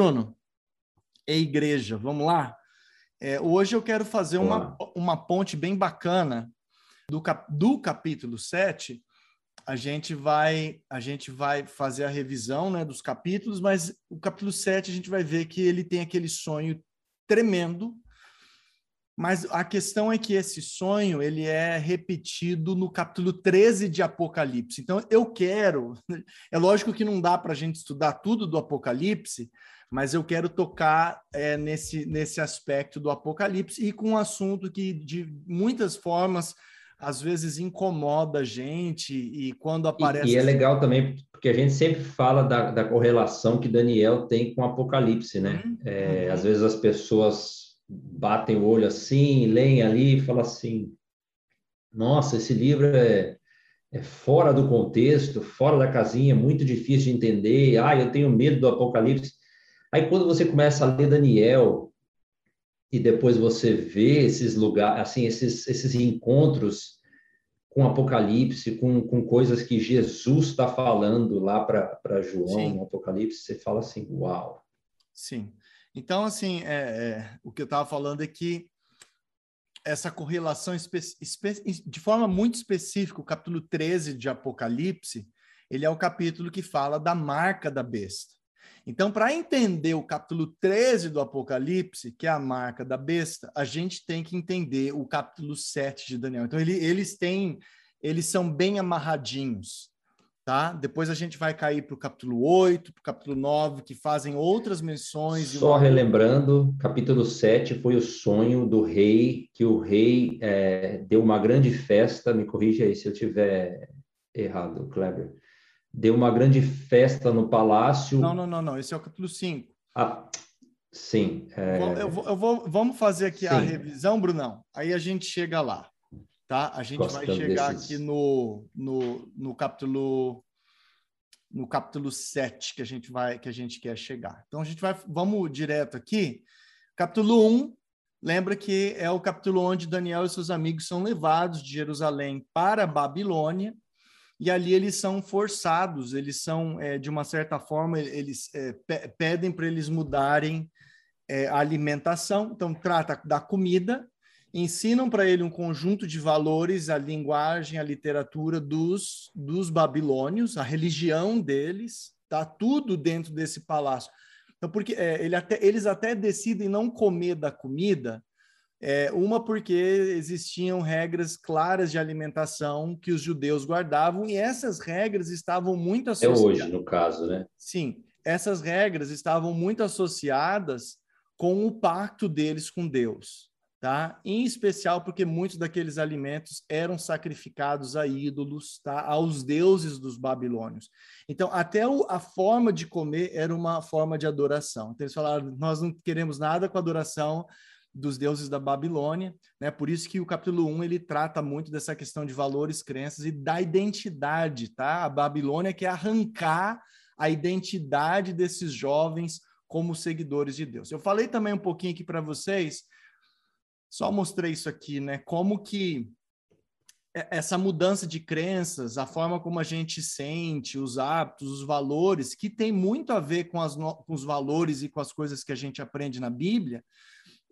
Bruno, e igreja, vamos lá? É, hoje eu quero fazer uma, uma ponte bem bacana do, cap, do capítulo 7. A gente vai a gente vai fazer a revisão né, dos capítulos, mas o capítulo 7 a gente vai ver que ele tem aquele sonho tremendo mas a questão é que esse sonho ele é repetido no capítulo 13 de Apocalipse. Então eu quero, é lógico que não dá para a gente estudar tudo do Apocalipse, mas eu quero tocar é, nesse, nesse aspecto do Apocalipse e com um assunto que de muitas formas às vezes incomoda a gente e quando aparece. E, e é legal também, porque a gente sempre fala da, da correlação que Daniel tem com o Apocalipse, né? Uhum. É, às vezes as pessoas batem o olho assim, leem ali e falam assim: nossa, esse livro é, é fora do contexto, fora da casinha, muito difícil de entender. Ah, eu tenho medo do Apocalipse. Aí quando você começa a ler Daniel e depois você vê esses lugares, assim, esses, esses encontros com Apocalipse, com, com coisas que Jesus está falando lá para João Sim. no Apocalipse, você fala assim, uau. Sim. Então, assim, é, é, o que eu estava falando é que essa correlação de forma muito específica, o capítulo 13 de Apocalipse, ele é o capítulo que fala da marca da besta. Então, para entender o capítulo 13 do Apocalipse, que é a marca da besta, a gente tem que entender o capítulo 7 de Daniel. Então, ele, eles têm, eles são bem amarradinhos tá? Depois a gente vai cair para o capítulo 8, para o capítulo 9, que fazem outras menções. Só uma... relembrando, capítulo 7 foi o sonho do rei, que o rei é, deu uma grande festa, me corrija aí se eu tiver errado, Kleber. Deu uma grande festa no palácio. Não, não, não, não. Esse é o capítulo 5. Ah, sim. É... Eu vou, eu vou, vamos fazer aqui sim. a revisão, Brunão. Aí a gente chega lá tá? A gente Gostando vai chegar desses... aqui no, no, no capítulo no capítulo 7 que a gente vai que a gente quer chegar. Então a gente vai vamos direto aqui. Capítulo 1, lembra que é o capítulo onde Daniel e seus amigos são levados de Jerusalém para Babilônia e ali eles são forçados, eles são, é, de uma certa forma, eles é, pedem para eles mudarem é, a alimentação. Então, trata da comida, ensinam para ele um conjunto de valores, a linguagem, a literatura dos, dos babilônios, a religião deles, tá tudo dentro desse palácio. Então, porque é, ele até, eles até decidem não comer da comida, é, uma porque existiam regras claras de alimentação que os judeus guardavam e essas regras estavam muito associadas. É hoje, no caso, né? Sim, essas regras estavam muito associadas com o pacto deles com Deus tá? Em especial porque muitos daqueles alimentos eram sacrificados a ídolos, tá? Aos deuses dos babilônios. Então, até o, a forma de comer era uma forma de adoração. Então, eles falaram: nós não queremos nada com a adoração dos deuses da Babilônia, né? Por isso que o capítulo 1 ele trata muito dessa questão de valores, crenças e da identidade, tá? A Babilônia quer arrancar a identidade desses jovens como seguidores de Deus. Eu falei também um pouquinho aqui para vocês só mostrei isso aqui, né? Como que essa mudança de crenças, a forma como a gente sente, os hábitos, os valores, que tem muito a ver com, as, com os valores e com as coisas que a gente aprende na Bíblia,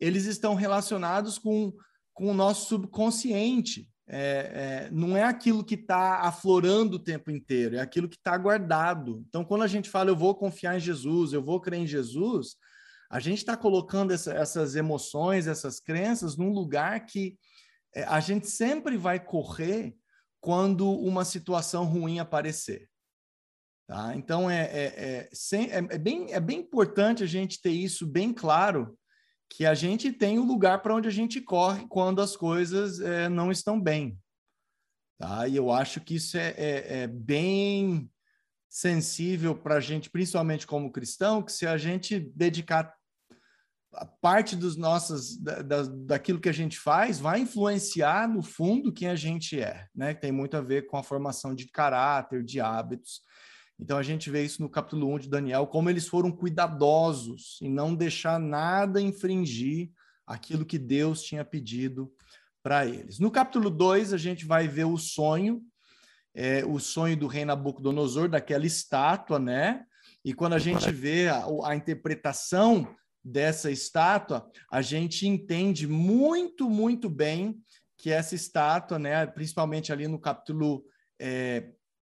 eles estão relacionados com, com o nosso subconsciente. É, é, não é aquilo que está aflorando o tempo inteiro, é aquilo que está guardado. Então, quando a gente fala eu vou confiar em Jesus, eu vou crer em Jesus, a gente está colocando essa, essas emoções, essas crenças num lugar que é, a gente sempre vai correr quando uma situação ruim aparecer. Tá? Então, é, é, é, é, é, bem, é bem importante a gente ter isso bem claro, que a gente tem o um lugar para onde a gente corre quando as coisas é, não estão bem. Tá? E eu acho que isso é, é, é bem sensível para a gente, principalmente como cristão, que se a gente dedicar parte dos nossos da, da, daquilo que a gente faz vai influenciar no fundo quem a gente é, né? Tem muito a ver com a formação de caráter, de hábitos. Então a gente vê isso no capítulo 1 de Daniel, como eles foram cuidadosos em não deixar nada infringir aquilo que Deus tinha pedido para eles. No capítulo 2, a gente vai ver o sonho, é, o sonho do rei Nabucodonosor, daquela estátua, né? E quando a gente vê a, a interpretação dessa estátua, a gente entende muito, muito bem que essa estátua, né, principalmente ali no capítulo é,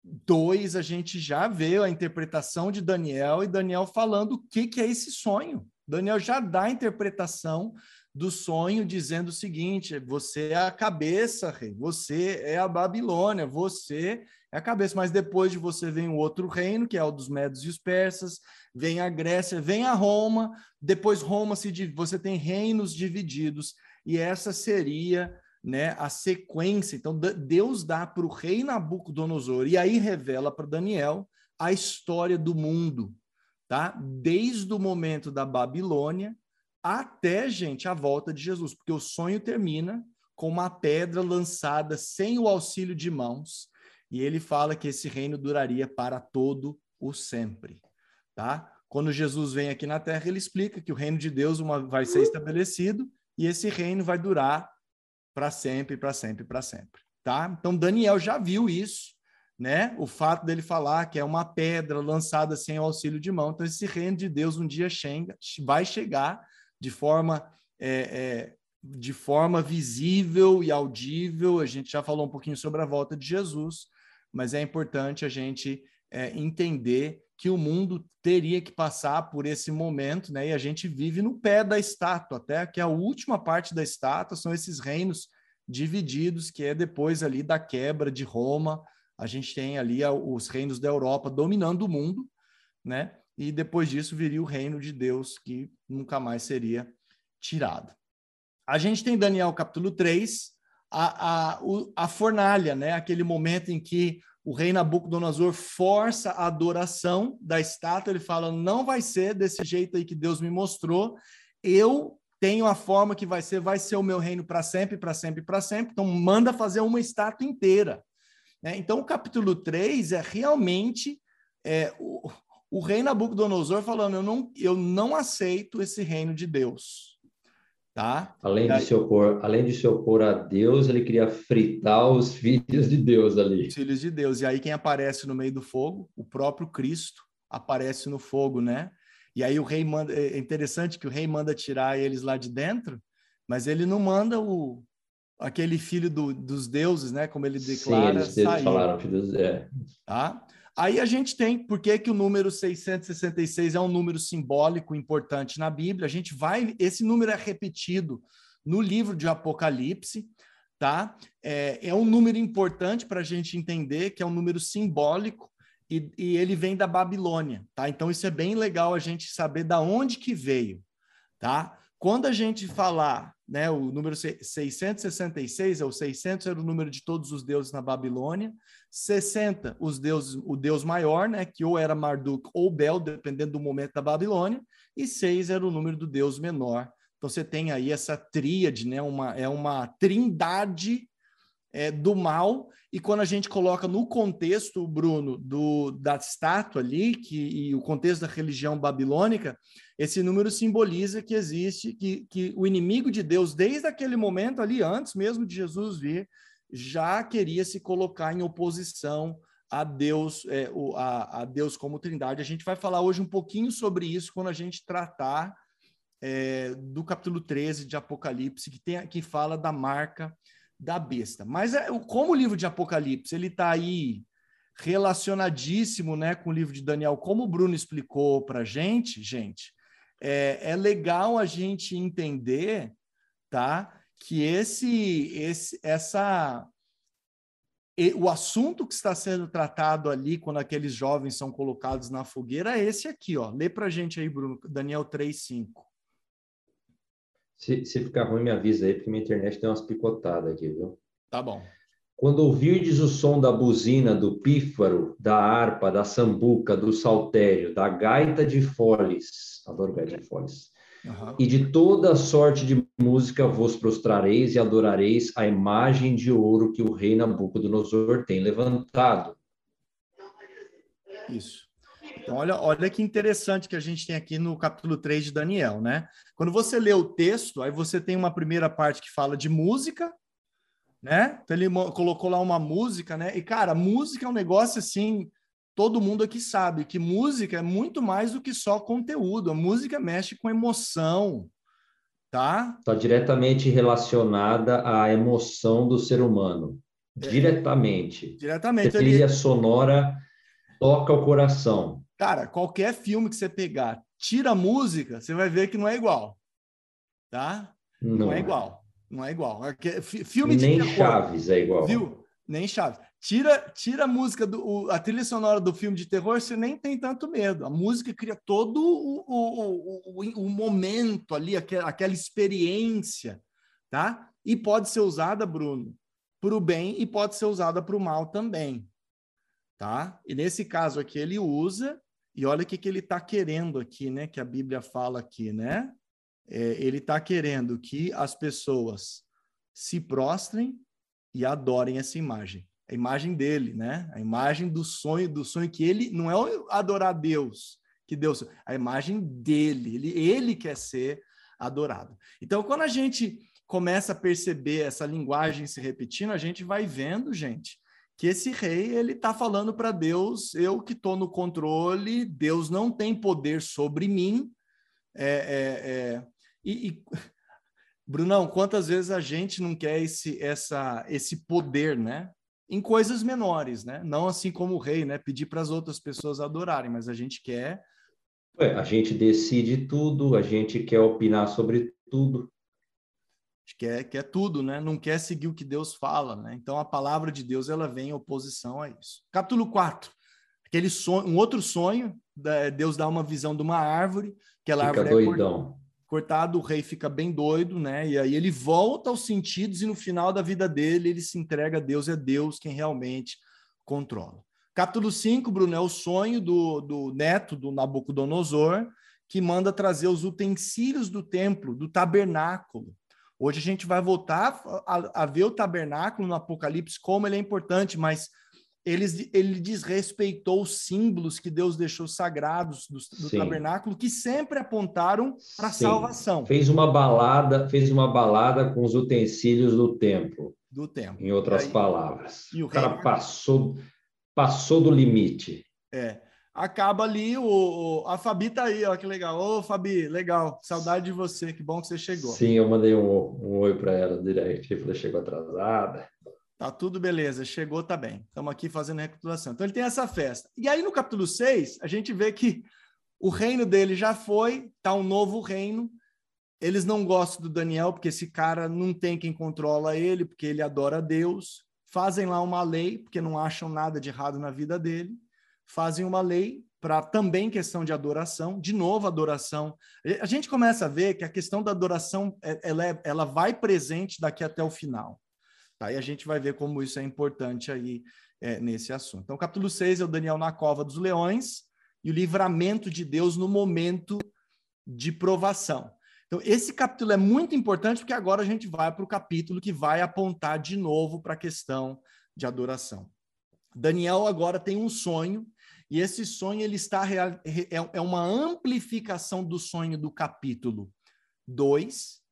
2, a gente já vê a interpretação de Daniel e Daniel falando o que, que é esse sonho. Daniel já dá a interpretação do sonho dizendo o seguinte: você é a cabeça, rei, você é a Babilônia, você é a cabeça, mas depois de você vem o outro reino, que é o dos Medos e os Persas, vem a Grécia, vem a Roma, depois Roma se você tem reinos divididos, e essa seria né, a sequência. Então, Deus dá para o rei Nabucodonosor, e aí revela para Daniel a história do mundo, tá? Desde o momento da Babilônia até, gente, a volta de Jesus, porque o sonho termina com uma pedra lançada sem o auxílio de mãos, e ele fala que esse reino duraria para todo o sempre, tá? Quando Jesus vem aqui na Terra, ele explica que o reino de Deus uma, vai ser estabelecido e esse reino vai durar para sempre, para sempre, para sempre, tá? Então Daniel já viu isso, né? O fato dele falar que é uma pedra lançada sem o auxílio de mão. Então esse reino de Deus um dia chega, vai chegar de forma é, é, de forma visível e audível. A gente já falou um pouquinho sobre a volta de Jesus, mas é importante a gente é, entender que o mundo teria que passar por esse momento, né? E a gente vive no pé da estátua, até que a última parte da estátua são esses reinos divididos, que é depois ali da quebra de Roma. A gente tem ali os reinos da Europa dominando o mundo, né? E depois disso viria o reino de Deus, que nunca mais seria tirado. A gente tem Daniel capítulo 3, a, a, a fornalha, né? aquele momento em que o rei Nabucodonosor força a adoração da estátua, ele fala: não vai ser desse jeito aí que Deus me mostrou, eu tenho a forma que vai ser, vai ser o meu reino para sempre, para sempre, para sempre. Então, manda fazer uma estátua inteira. É, então, o capítulo 3 é realmente é, o rei Nabucodonosor falando: eu não, eu não aceito esse reino de Deus. Tá? Além, de se opor, além de se opor a Deus, ele queria fritar os filhos de Deus ali. Os filhos de Deus. E aí quem aparece no meio do fogo? O próprio Cristo aparece no fogo, né? E aí o rei manda. É interessante que o rei manda tirar eles lá de dentro, mas ele não manda o aquele filho do, dos deuses, né? Como ele declara. Sim, eles sair. falaram filhos. É. Tá? Aí a gente tem por que, que o número 666 é um número simbólico importante na Bíblia. A gente vai, esse número é repetido no livro de Apocalipse, tá? É, é um número importante para a gente entender que é um número simbólico e, e, ele vem da Babilônia, tá? Então isso é bem legal a gente saber da onde que veio, tá? Quando a gente falar, né, o número 666 é o 600 era o número de todos os deuses na Babilônia, 60 os deuses, o deus maior, né, que ou era Marduk ou Bel, dependendo do momento da Babilônia, e 6 era o número do deus menor. Então você tem aí essa tríade, né, uma é uma trindade é, do mal, e quando a gente coloca no contexto, Bruno, do, da estátua ali, que, e o contexto da religião babilônica, esse número simboliza que existe, que, que o inimigo de Deus, desde aquele momento ali, antes mesmo de Jesus vir, já queria se colocar em oposição a Deus, é, o, a, a, Deus como trindade. A gente vai falar hoje um pouquinho sobre isso quando a gente tratar é, do capítulo 13 de Apocalipse, que, tem, que fala da marca da besta. Mas é, como o livro de Apocalipse ele está aí relacionadíssimo né, com o livro de Daniel, como o Bruno explicou para gente, gente, é, é legal a gente entender, tá, que esse, esse, essa, o assunto que está sendo tratado ali quando aqueles jovens são colocados na fogueira é esse aqui, ó. Lê para gente aí, Bruno, Daniel 3:5. Se, se ficar ruim, me avisa aí, porque minha internet tem umas picotadas aqui, viu? Tá bom. Quando ouvirdes o som da buzina, do pífaro, da harpa, da sambuca, do saltério, da gaita de foles, adoro gaita de foles, uhum. e de toda sorte de música vos prostrareis e adorareis a imagem de ouro que o rei Nabucodonosor tem levantado. Isso. Então, olha, olha que interessante que a gente tem aqui no capítulo 3 de Daniel, né? Quando você lê o texto, aí você tem uma primeira parte que fala de música, né? Então ele colocou lá uma música, né? E, cara, música é um negócio assim todo mundo aqui sabe que música é muito mais do que só conteúdo. A música mexe com emoção, tá? Está diretamente relacionada à emoção do ser humano. É. Diretamente. Diretamente. A trilha sonora toca o coração. Cara, qualquer filme que você pegar, tira a música, você vai ver que não é igual. Tá? Não, não é igual. Não é igual. Filme Nem Chaves é igual. Viu? Nem Chaves. Tira, tira a música, do, a trilha sonora do filme de terror, você nem tem tanto medo. A música cria todo o, o, o, o momento ali, aquela, aquela experiência, tá? E pode ser usada, Bruno, para o bem e pode ser usada para o mal também, tá? E nesse caso aqui ele usa, e olha o que, que ele está querendo aqui, né? Que a Bíblia fala aqui, né? É, ele está querendo que as pessoas se prostrem e adorem essa imagem a imagem dele, né? A imagem do sonho, do sonho que ele não é adorar Deus, que Deus, a imagem dele, ele, ele quer ser adorado. Então, quando a gente começa a perceber essa linguagem se repetindo, a gente vai vendo, gente, que esse rei ele está falando para Deus: eu que estou no controle, Deus não tem poder sobre mim. É, é, é, e, e, Brunão, quantas vezes a gente não quer esse, essa, esse poder, né? em coisas menores, né? Não assim como o rei, né? Pedir para as outras pessoas adorarem, mas a gente quer. A gente decide tudo, a gente quer opinar sobre tudo. Quer, quer tudo, né? Não quer seguir o que Deus fala, né? Então a palavra de Deus ela vem em oposição a isso. Capítulo 4. Aquele sonho, um outro sonho, Deus dá uma visão de uma árvore, que ela árvore é doidão cortado, o rei fica bem doido, né? E aí ele volta aos sentidos e no final da vida dele ele se entrega a Deus, é Deus quem realmente controla. Capítulo 5, Bruno, é o sonho do, do neto do Nabucodonosor, que manda trazer os utensílios do templo, do tabernáculo. Hoje a gente vai voltar a, a ver o tabernáculo no Apocalipse, como ele é importante, mas eles, ele desrespeitou os símbolos que Deus deixou sagrados do, do tabernáculo, que sempre apontaram para a salvação. Fez uma balada, fez uma balada com os utensílios do templo. Do templo. Em outras aí, palavras. o cara passou, passou do limite. É. Acaba ali, o, o, a Fabi tá aí, ó, que legal. Ô, Fabi, legal. Saudade de você, que bom que você chegou. Sim, eu mandei um, um oi para ela direct, falei, chegou atrasada. Tá tudo beleza, chegou, tá bem. Estamos aqui fazendo recapitulação. Então ele tem essa festa. E aí no capítulo 6, a gente vê que o reino dele já foi, tá um novo reino. Eles não gostam do Daniel porque esse cara não tem quem controla ele, porque ele adora Deus. Fazem lá uma lei, porque não acham nada de errado na vida dele. Fazem uma lei para também questão de adoração, de novo adoração. A gente começa a ver que a questão da adoração é, ela, é, ela vai presente daqui até o final. Tá? E a gente vai ver como isso é importante aí é, nesse assunto. Então, capítulo 6 é o Daniel na cova dos leões e o livramento de Deus no momento de provação. Então, esse capítulo é muito importante porque agora a gente vai para o capítulo que vai apontar de novo para a questão de adoração. Daniel agora tem um sonho e esse sonho ele está é, é uma amplificação do sonho do capítulo 2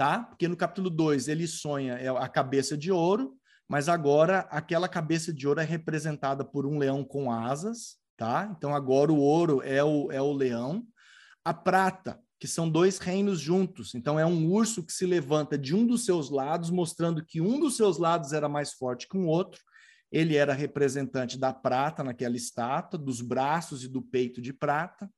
tá? Porque no capítulo 2 ele sonha é a cabeça de ouro, mas agora aquela cabeça de ouro é representada por um leão com asas, tá? Então agora o ouro é o, é o leão. A prata, que são dois reinos juntos. Então é um urso que se levanta de um dos seus lados, mostrando que um dos seus lados era mais forte que o um outro. Ele era representante da prata naquela estátua, dos braços e do peito de prata.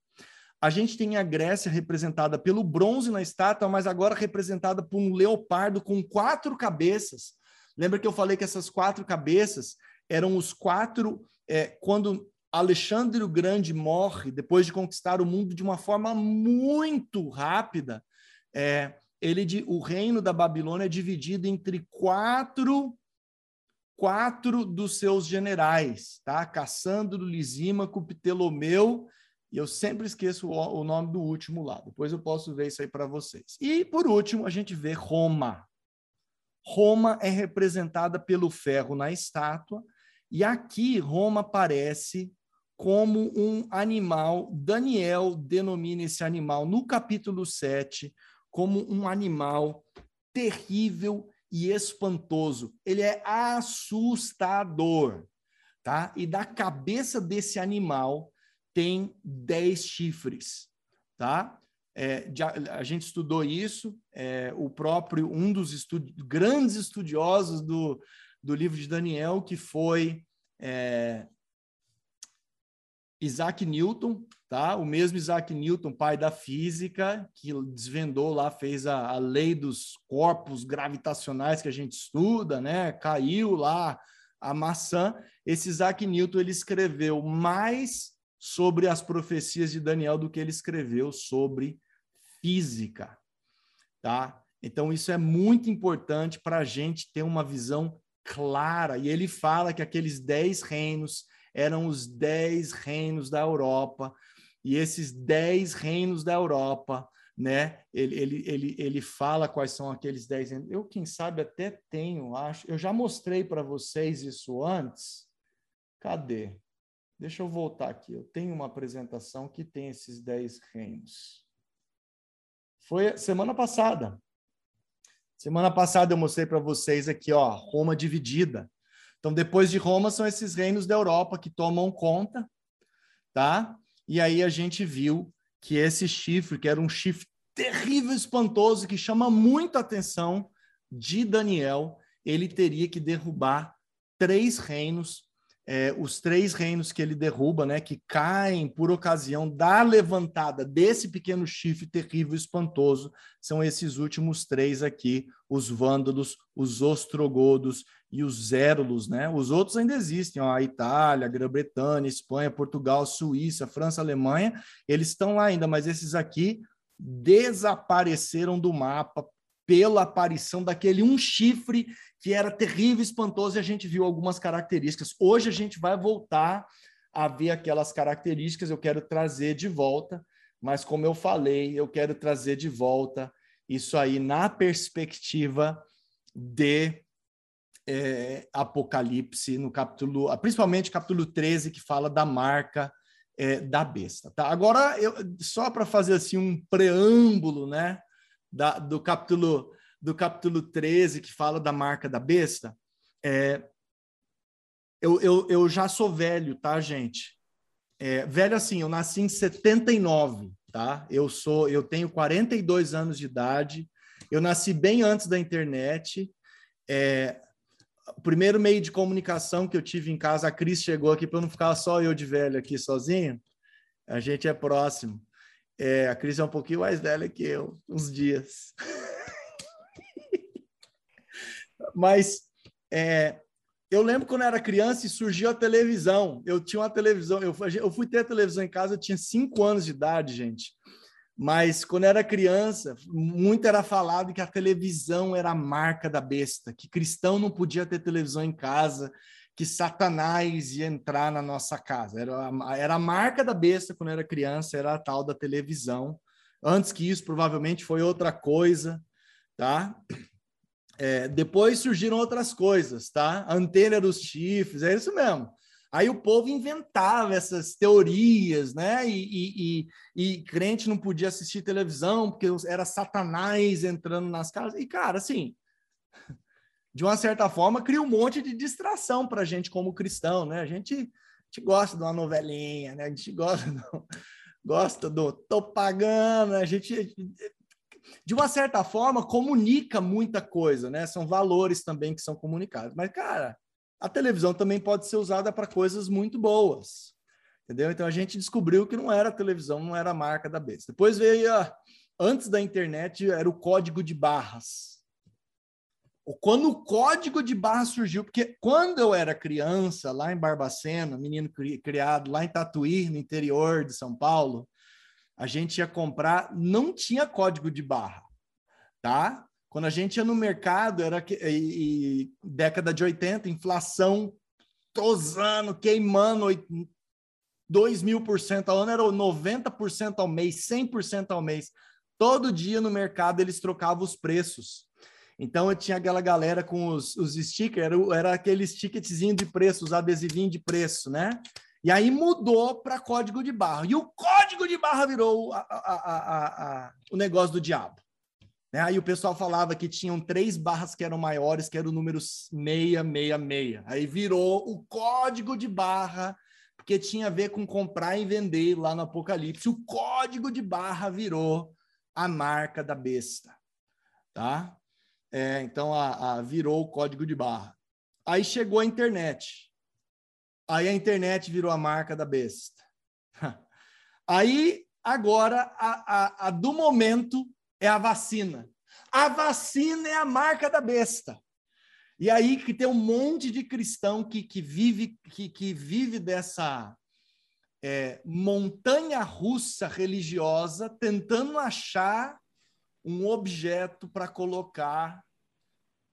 A gente tem a Grécia representada pelo bronze na estátua, mas agora representada por um leopardo com quatro cabeças. Lembra que eu falei que essas quatro cabeças eram os quatro. É, quando Alexandre o Grande morre, depois de conquistar o mundo de uma forma muito rápida, é, ele, o reino da Babilônia é dividido entre quatro quatro dos seus generais, tá? Cassandro, Lisímaco, Ptelomeu e eu sempre esqueço o, o nome do último lá. Depois eu posso ver isso aí para vocês. E, por último, a gente vê Roma. Roma é representada pelo ferro na estátua, e aqui Roma aparece como um animal. Daniel denomina esse animal no capítulo 7 como um animal terrível e espantoso. Ele é assustador. tá? E da cabeça desse animal tem dez chifres, tá? É, a gente estudou isso, é, o próprio, um dos estudi grandes estudiosos do, do livro de Daniel, que foi é, Isaac Newton, tá? O mesmo Isaac Newton, pai da física, que desvendou lá, fez a, a lei dos corpos gravitacionais que a gente estuda, né? Caiu lá a maçã. Esse Isaac Newton ele escreveu mais sobre as profecias de Daniel do que ele escreveu sobre física, tá? Então isso é muito importante para a gente ter uma visão clara. E ele fala que aqueles dez reinos eram os dez reinos da Europa e esses dez reinos da Europa, né? Ele, ele, ele, ele fala quais são aqueles dez. Eu quem sabe até tenho, acho. Eu já mostrei para vocês isso antes. Cadê? Deixa eu voltar aqui. Eu tenho uma apresentação que tem esses dez reinos. Foi semana passada. Semana passada eu mostrei para vocês aqui, ó, Roma dividida. Então, depois de Roma, são esses reinos da Europa que tomam conta, tá? E aí a gente viu que esse chifre, que era um chifre terrível, espantoso, que chama muito a atenção de Daniel, ele teria que derrubar três reinos é, os três reinos que ele derruba, né, que caem por ocasião da levantada desse pequeno chifre terrível e espantoso, são esses últimos três aqui: os vândalos, os ostrogodos e os érulos, né? Os outros ainda existem, ó, a Itália, a Grã-Bretanha, Espanha, Portugal, Suíça, França, Alemanha, eles estão lá ainda, mas esses aqui desapareceram do mapa pela aparição daquele um chifre que era terrível, espantoso, e a gente viu algumas características. Hoje a gente vai voltar a ver aquelas características, eu quero trazer de volta, mas como eu falei, eu quero trazer de volta isso aí na perspectiva de é, Apocalipse, no capítulo, principalmente capítulo 13, que fala da marca é, da besta. Tá? Agora, eu, só para fazer assim um preâmbulo, né? da, do capítulo do capítulo 13, que fala da marca da besta, é, eu, eu, eu já sou velho, tá, gente? É, velho assim, eu nasci em 79, tá? Eu sou, eu tenho 42 anos de idade, eu nasci bem antes da internet. É, o primeiro meio de comunicação que eu tive em casa, a Cris chegou aqui para não ficar só eu de velho aqui sozinho. A gente é próximo. É, a Cris é um pouquinho mais velha que eu, uns dias. Mas é, eu lembro quando eu era criança e surgiu a televisão. Eu tinha uma televisão, eu, eu fui ter a televisão em casa, eu tinha cinco anos de idade, gente. Mas quando eu era criança, muito era falado que a televisão era a marca da besta, que cristão não podia ter televisão em casa, que Satanás ia entrar na nossa casa. Era a, era a marca da besta quando era criança, era a tal da televisão. Antes que isso, provavelmente foi outra coisa, tá? É, depois surgiram outras coisas, tá? A antena dos chifres, é isso mesmo. Aí o povo inventava essas teorias, né? E, e, e, e, crente não podia assistir televisão porque era Satanás entrando nas casas. E, cara, assim, de uma certa forma, cria um monte de distração para a gente como cristão, né? A gente, a gente, gosta de uma novelinha, né? A gente gosta do, gosta do tô pagando, a gente de uma certa forma comunica muita coisa, né? São valores também que são comunicados. Mas cara, a televisão também pode ser usada para coisas muito boas. Entendeu? Então a gente descobriu que não era televisão, não era a marca da besta. Depois veio a, antes da internet era o código de barras quando o código de barra surgiu, porque quando eu era criança, lá em Barbacena, menino criado lá em Tatuí, no interior de São Paulo, a gente ia comprar, não tinha código de barra, tá? Quando a gente ia no mercado, era e, e, década de 80, inflação tosando, queimando 2 mil por cento ao ano, era 90% ao mês, 100% ao mês. Todo dia no mercado eles trocavam os preços. Então eu tinha aquela galera com os, os stickers, era, era aquele ticketzinho de preço, os adesivinhos de preço, né? E aí mudou para código de barra. E o código de barra virou a, a, a, o negócio do diabo. Né? Aí o pessoal falava que tinham três barras que eram maiores, que era o número 666. Aí virou o código de barra, porque tinha a ver com comprar e vender lá no Apocalipse. O código de barra virou a marca da besta. Tá? É, então, a, a, virou o código de barra. Aí chegou a internet. Aí a internet virou a marca da besta. Aí, agora, a, a, a do momento é a vacina. A vacina é a marca da besta. E aí que tem um monte de cristão que, que, vive, que, que vive dessa é, montanha russa religiosa, tentando achar um objeto para colocar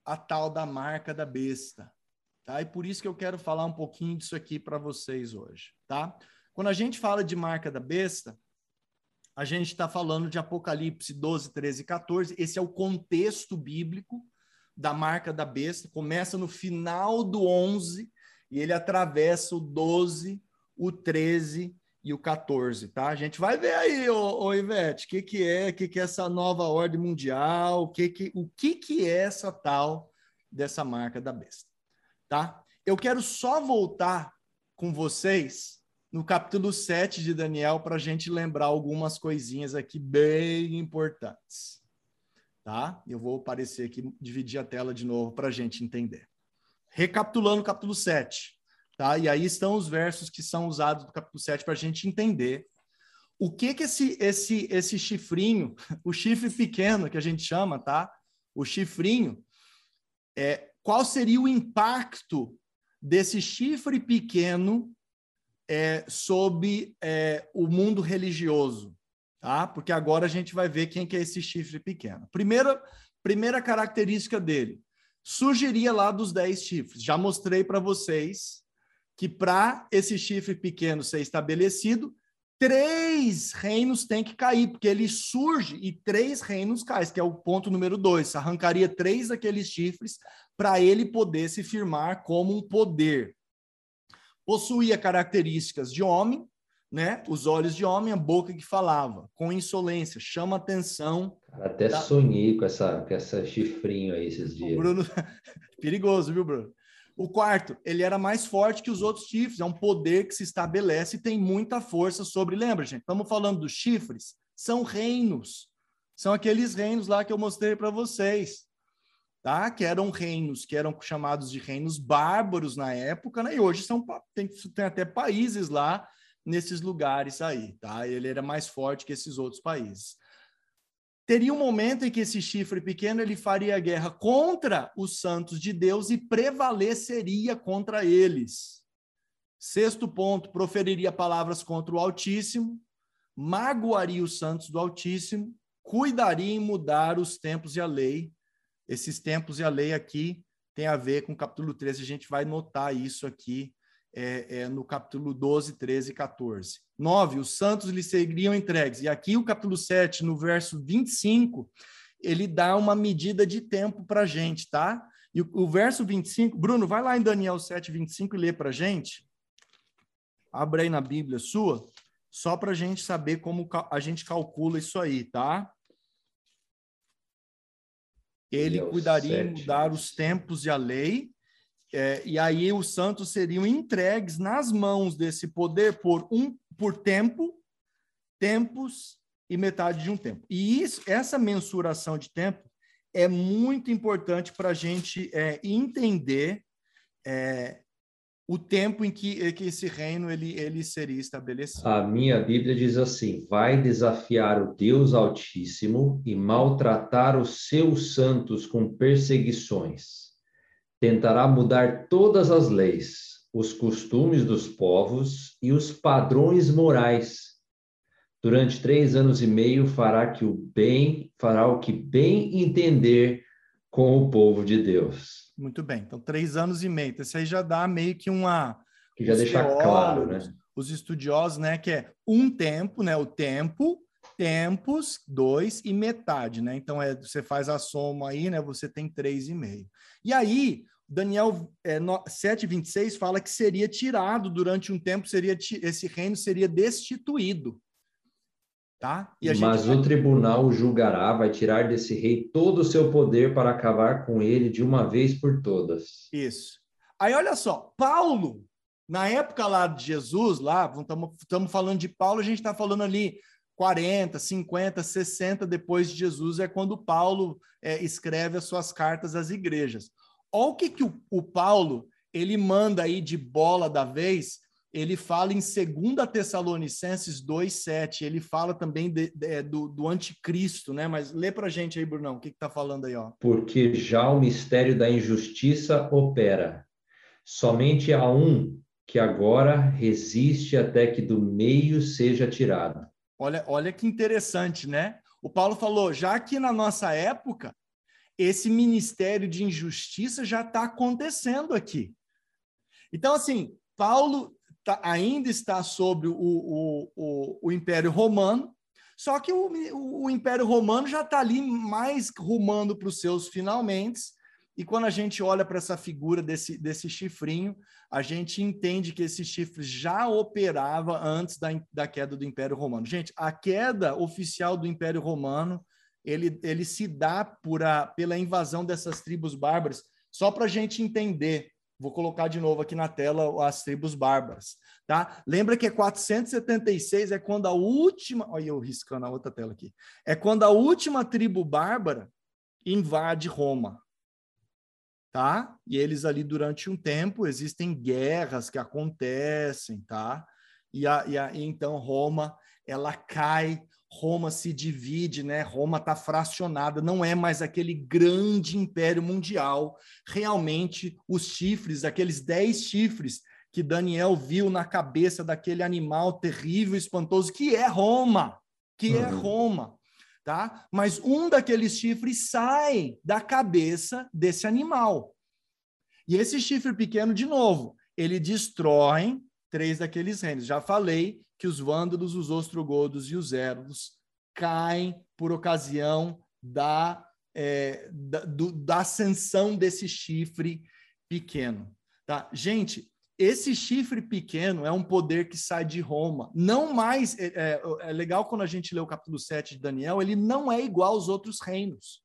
a tal da marca da besta. Tá? E por isso que eu quero falar um pouquinho disso aqui para vocês hoje. Tá? Quando a gente fala de marca da besta, a gente está falando de Apocalipse 12, 13 e 14. Esse é o contexto bíblico da marca da besta. Começa no final do 11 e ele atravessa o 12, o 13 e o 14, tá? A gente vai ver aí, ô, ô Ivete, o que, que é, o que, que é essa nova ordem mundial, o que, que, o que, que é essa tal dessa marca da besta, tá? Eu quero só voltar com vocês no capítulo 7 de Daniel para a gente lembrar algumas coisinhas aqui bem importantes. Tá? Eu vou aparecer aqui, dividir a tela de novo para a gente entender. Recapitulando o capítulo 7. Tá? E aí estão os versos que são usados do capítulo 7 para a gente entender o que que esse, esse, esse chifrinho, o chifre pequeno que a gente chama, tá? O chifrinho, é, qual seria o impacto desse chifre pequeno é, sobre é, o mundo religioso, tá? Porque agora a gente vai ver quem que é esse chifre pequeno. Primeira, primeira característica dele, surgiria lá dos dez chifres. Já mostrei para vocês que para esse chifre pequeno ser estabelecido, três reinos têm que cair, porque ele surge e três reinos caem, que é o ponto número dois. Arrancaria três daqueles chifres para ele poder se firmar como um poder possuía características de homem, né? Os olhos de homem, a boca que falava, com insolência, chama atenção. até da... sonhei com essa, com essa chifrinho aí esses dias. O Bruno, perigoso, viu, Bruno? O quarto, ele era mais forte que os outros chifres, é um poder que se estabelece e tem muita força sobre. Lembra, gente? Estamos falando dos chifres, são reinos. São aqueles reinos lá que eu mostrei para vocês tá? que eram reinos, que eram chamados de reinos bárbaros na época, né? e hoje são, tem, tem até países lá nesses lugares aí. Tá? Ele era mais forte que esses outros países. Teria um momento em que esse chifre pequeno ele faria guerra contra os santos de Deus e prevaleceria contra eles. Sexto ponto, proferiria palavras contra o Altíssimo, magoaria os santos do Altíssimo, cuidaria em mudar os tempos e a lei, esses tempos e a lei aqui tem a ver com o capítulo 13, a gente vai notar isso aqui é, é, no capítulo 12, 13 e 14. 9, os santos lhe seriam entregues. E aqui o capítulo 7, no verso 25, ele dá uma medida de tempo para a gente, tá? E o, o, verso 25, Bruno, vai lá em Daniel 7, 25 e lê para a gente. Abre aí na Bíblia sua, só para a gente saber como a gente calcula isso aí, tá? Ele cuidaria em mudar os tempos e a lei, é, e aí os santos seriam entregues nas mãos desse poder por um por tempo, tempos e metade de um tempo. E isso, essa mensuração de tempo é muito importante para a gente é, entender é, o tempo em que, que esse reino ele, ele seria estabelecido. A minha Bíblia diz assim: vai desafiar o Deus Altíssimo e maltratar os seus santos com perseguições. Tentará mudar todas as leis, os costumes dos povos e os padrões morais. Durante três anos e meio fará que o bem, fará o que bem entender com o povo de Deus. Muito bem. Então, três anos e meio. Então, isso aí já dá meio que uma. Que já deixa claro, né? Os estudiosos, né? Que é um tempo, né? O tempo, tempos, dois e metade, né? Então, é, você faz a soma aí, né? Você tem três e meio. E aí, Daniel é, 7,26 fala que seria tirado durante um tempo, seria esse reino seria destituído. Tá? Mas vai... o tribunal julgará, vai tirar desse rei todo o seu poder para acabar com ele de uma vez por todas. Isso. Aí olha só, Paulo, na época lá de Jesus, lá, estamos falando de Paulo, a gente está falando ali 40, 50, 60 depois de Jesus, é quando Paulo é, escreve as suas cartas às igrejas. Olha o que, que o, o Paulo ele manda aí de bola da vez ele fala em 2 Tessalonicenses 2,7, ele fala também de, de, é, do, do anticristo, né? Mas lê para a gente aí, Brunão, o que está falando aí? Ó? Porque já o mistério da injustiça opera. Somente há um que agora resiste até que do meio seja tirado. Olha, olha que interessante, né? O Paulo falou, já que na nossa época, esse ministério de injustiça já está acontecendo aqui. Então, assim, Paulo tá, ainda está sobre o, o, o, o Império Romano, só que o, o Império Romano já está ali mais rumando para os seus finalmente, e quando a gente olha para essa figura desse, desse chifrinho, a gente entende que esse chifre já operava antes da, da queda do Império Romano. Gente, a queda oficial do Império Romano, ele, ele se dá por a, pela invasão dessas tribos bárbaras, só para a gente entender Vou colocar de novo aqui na tela as tribos bárbaras, tá? Lembra que é 476 é quando a última, olha eu riscando a outra tela aqui. É quando a última tribo bárbara invade Roma. Tá? E eles ali durante um tempo existem guerras que acontecem, tá? E, a, e, a, então Roma ela cai Roma se divide, né? Roma está fracionada, não é mais aquele grande império mundial. Realmente, os chifres, aqueles dez chifres que Daniel viu na cabeça daquele animal terrível, espantoso, que é Roma, que é uhum. é Roma, tá? Mas um daqueles chifres sai da cabeça desse animal. E esse chifre pequeno, de novo, ele destrói três daqueles reinos. Já falei que os vândalos, os ostrogodos e os érulos caem por ocasião da, é, da, do, da ascensão desse chifre pequeno. Tá? Gente, esse chifre pequeno é um poder que sai de Roma. Não mais. É, é, é, legal quando a gente lê o capítulo 7 de Daniel, ele não é igual aos outros reinos.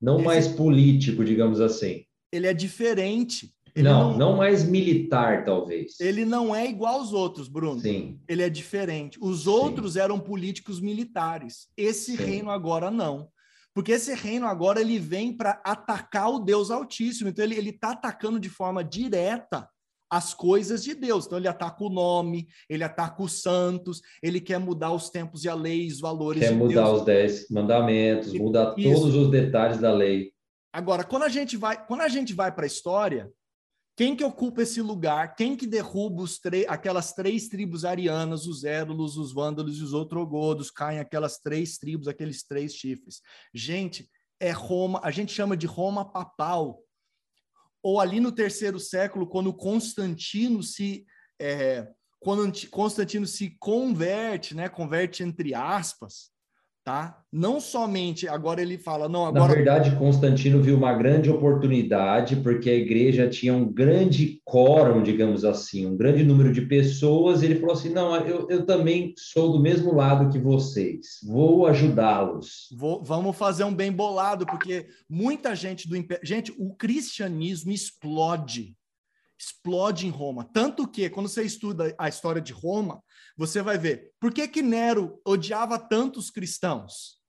Não esse, mais político, digamos assim. Ele é diferente. Não, não, não, mais militar, talvez. Ele não é igual aos outros, Bruno. Sim. Ele é diferente. Os outros Sim. eram políticos militares. Esse Sim. reino agora não. Porque esse reino agora ele vem para atacar o Deus Altíssimo. Então ele está atacando de forma direta as coisas de Deus. Então ele ataca o nome, ele ataca os santos, ele quer mudar os tempos e a lei, os valores. Quer de mudar Deus. os dez mandamentos, mudar todos os detalhes da lei. Agora, quando a gente vai, quando a gente vai para a história, quem que ocupa esse lugar? Quem que derruba aquelas três tribos arianas, os Érulos, os Vândalos e os Outrogodos, caem aquelas três tribos, aqueles três chifres. Gente, é Roma, a gente chama de Roma papal. Ou ali no terceiro século, quando Constantino se é, quando Constantino se converte, né, converte entre aspas, tá? Não somente agora ele fala, não, agora Na verdade, Constantino viu uma grande oportunidade porque a igreja tinha um grande quórum, digamos assim, um grande número de pessoas, e ele falou assim: "Não, eu, eu também sou do mesmo lado que vocês. Vou ajudá-los." Vamos fazer um bem bolado, porque muita gente do império, gente, o cristianismo explode explode em Roma. Tanto que, quando você estuda a história de Roma, você vai ver por que, que Nero odiava tantos cristãos.